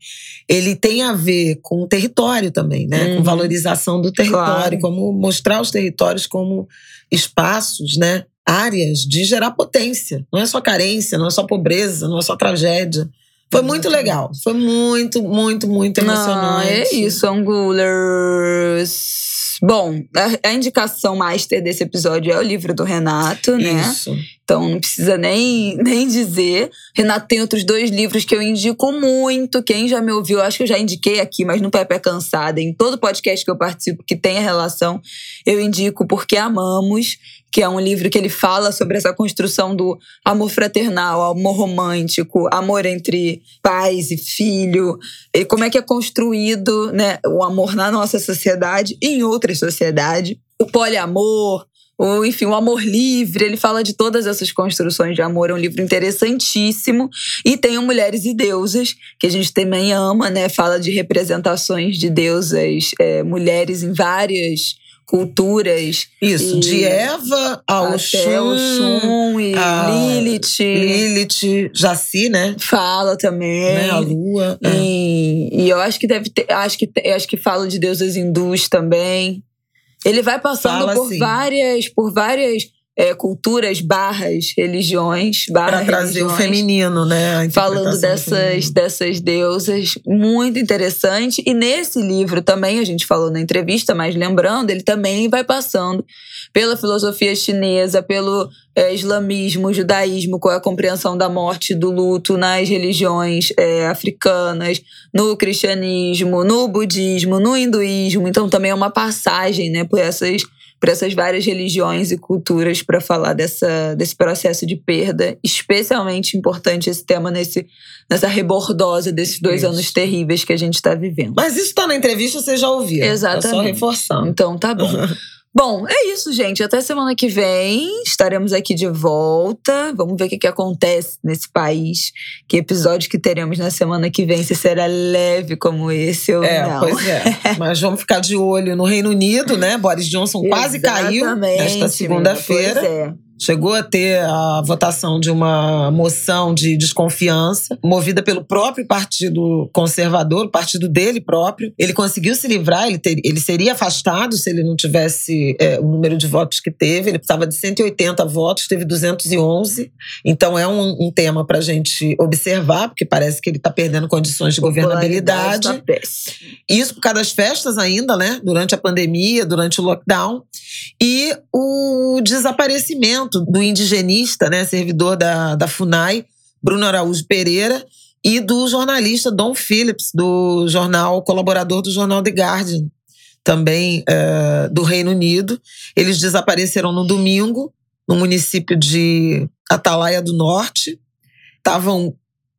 ele tem a ver com o território também, né? Uhum. Com valorização do território, Claro. como mostrar os territórios como espaços, né? Áreas de gerar potência. Não é só carência, não é só pobreza, não é só tragédia. Foi muito legal. Foi muito, muito, muito Não, emocionante. é isso, Angulers. Bom, a, a indicação master desse episódio é o livro do Renato, né? Isso. Então não precisa nem, (laughs) nem dizer. Renato tem outros dois livros que eu indico muito. Quem já me ouviu, acho que eu já indiquei aqui, mas no Pepe é Cansada, em todo podcast que eu participo que tem a relação, eu indico Porque Amamos, que é um livro que ele fala sobre essa construção do amor fraternal, amor romântico, amor entre pais e filho, e como é que é construído né, o amor na nossa sociedade e em outras sociedades. O poliamor, ou enfim, o amor livre, ele fala de todas essas construções de amor, é um livro interessantíssimo. E tem o Mulheres e Deusas, que a gente também ama, né? Fala de representações de deusas, é, mulheres em várias culturas. Isso, de Eva a até Oxum, Oxum e a Lilith. Lilith, Jaci, né? Fala também. né? A Lua. é. E, e eu acho que deve ter, acho que acho que fala de deusas hindus também. Ele vai passando Fala, por sim. várias, por várias é, culturas, barras, religiões, barra Pra trazer o feminino, né? Falando dessas, dessas deusas, muito interessante. E nesse livro também, a gente falou na entrevista, mas lembrando, ele também vai passando pela filosofia chinesa, pelo é, islamismo, judaísmo, é a compreensão da morte e do luto nas religiões é, africanas, no cristianismo, no budismo, no hinduísmo. Então também é uma passagem né, por essas por essas várias religiões e culturas para falar dessa, desse processo de perda. Especialmente importante esse tema nesse, nessa rebordosa desses dois Isso. anos terríveis que a gente está vivendo. Mas isso tá na entrevista, você já ouviu. É só Exatamente. reforçando. Então tá bom. (laughs) Bom, é isso, gente. Até semana que vem estaremos aqui de volta. Vamos ver o que, que acontece nesse país. Que episódio que teremos na semana que vem, se será leve como esse ou É, não. pois é. (laughs) Mas vamos ficar de olho no Reino Unido, né? Boris Johnson quase caiu Exatamente, nesta segunda-feira. Pois é. Chegou a ter a votação de uma moção de desconfiança, movida pelo próprio Partido Conservador, o partido dele próprio. Ele conseguiu se livrar, ele, ter- ele seria afastado se ele não tivesse é, o número de votos que teve. Ele precisava de 180 votos, teve 211. Então é um, um tema para a gente observar, porque parece que ele está perdendo condições de governabilidade. Tá. Isso por causa das festas ainda, né? Durante a pandemia, durante o lockdown. E o desaparecimento do indigenista, né? Servidor da, da FUNAI, Bruno Araújo Pereira, e do jornalista Don Phillips, do jornal, colaborador do jornal The Guardian, também eh, do Reino Unido. Eles desapareceram no domingo, no município de Atalaia do Norte. Estavam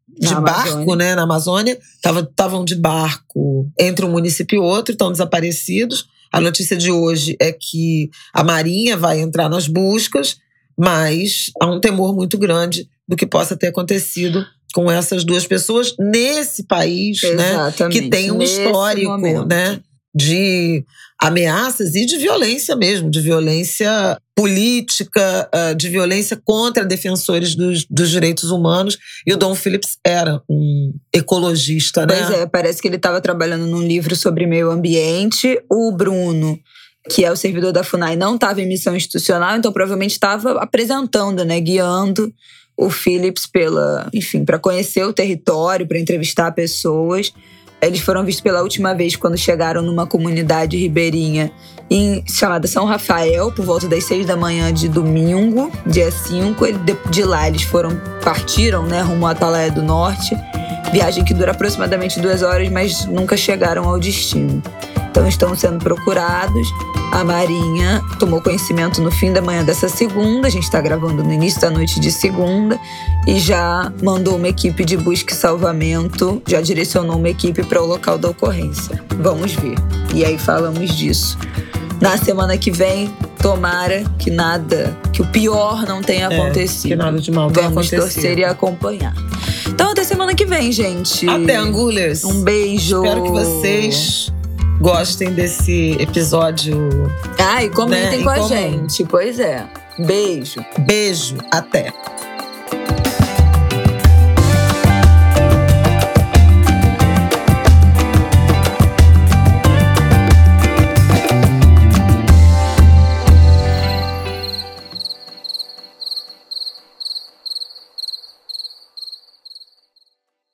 de Na barco, Amazônia. né, na Amazônia, estavam de barco entre um município e outro, estão desaparecidos. A notícia de hoje é que a Marinha vai entrar nas buscas, mas há um temor muito grande do que possa ter acontecido com essas duas pessoas nesse país, né? Exatamente. Que tem um Nesse histórico, momento. né? De ameaças e de violência mesmo, de violência política, ah, de violência contra defensores dos, dos direitos humanos. E o Dom Phillips era um ecologista, né? Pois é, parece que ele estava trabalhando num livro sobre meio ambiente. O Bruno, que é o servidor da FUNAI, não estava em missão institucional, então provavelmente estava apresentando, né, guiando o Phillips pela, enfim, para conhecer o território, para entrevistar pessoas. Eles foram vistos pela última vez quando chegaram numa comunidade ribeirinha em, chamada São Rafael, por volta das seis da manhã de domingo, dia 5. Ele- De, de lá eles foram, partiram, né, rumo à Atalaia do Norte. Viagem que dura aproximadamente duas horas, mas nunca chegaram ao destino. Então estão sendo procurados. A Marinha tomou conhecimento no fim da manhã dessa segunda, a gente está gravando no início da noite de segunda, e já mandou uma equipe de busca e salvamento, já direcionou uma equipe para o local da ocorrência. Vamos ver. E aí falamos disso. Na semana que vem, tomara que nada, que o pior não tenha É, acontecido. que nada de mal tenha Vamos acontecido. torcer e acompanhar. Então até semana que vem, gente. Até, Angulers. Um beijo. Espero que vocês gostem desse episódio. Ah, e comentem né, com a comum. gente. Pois é. Beijo. Beijo. Até.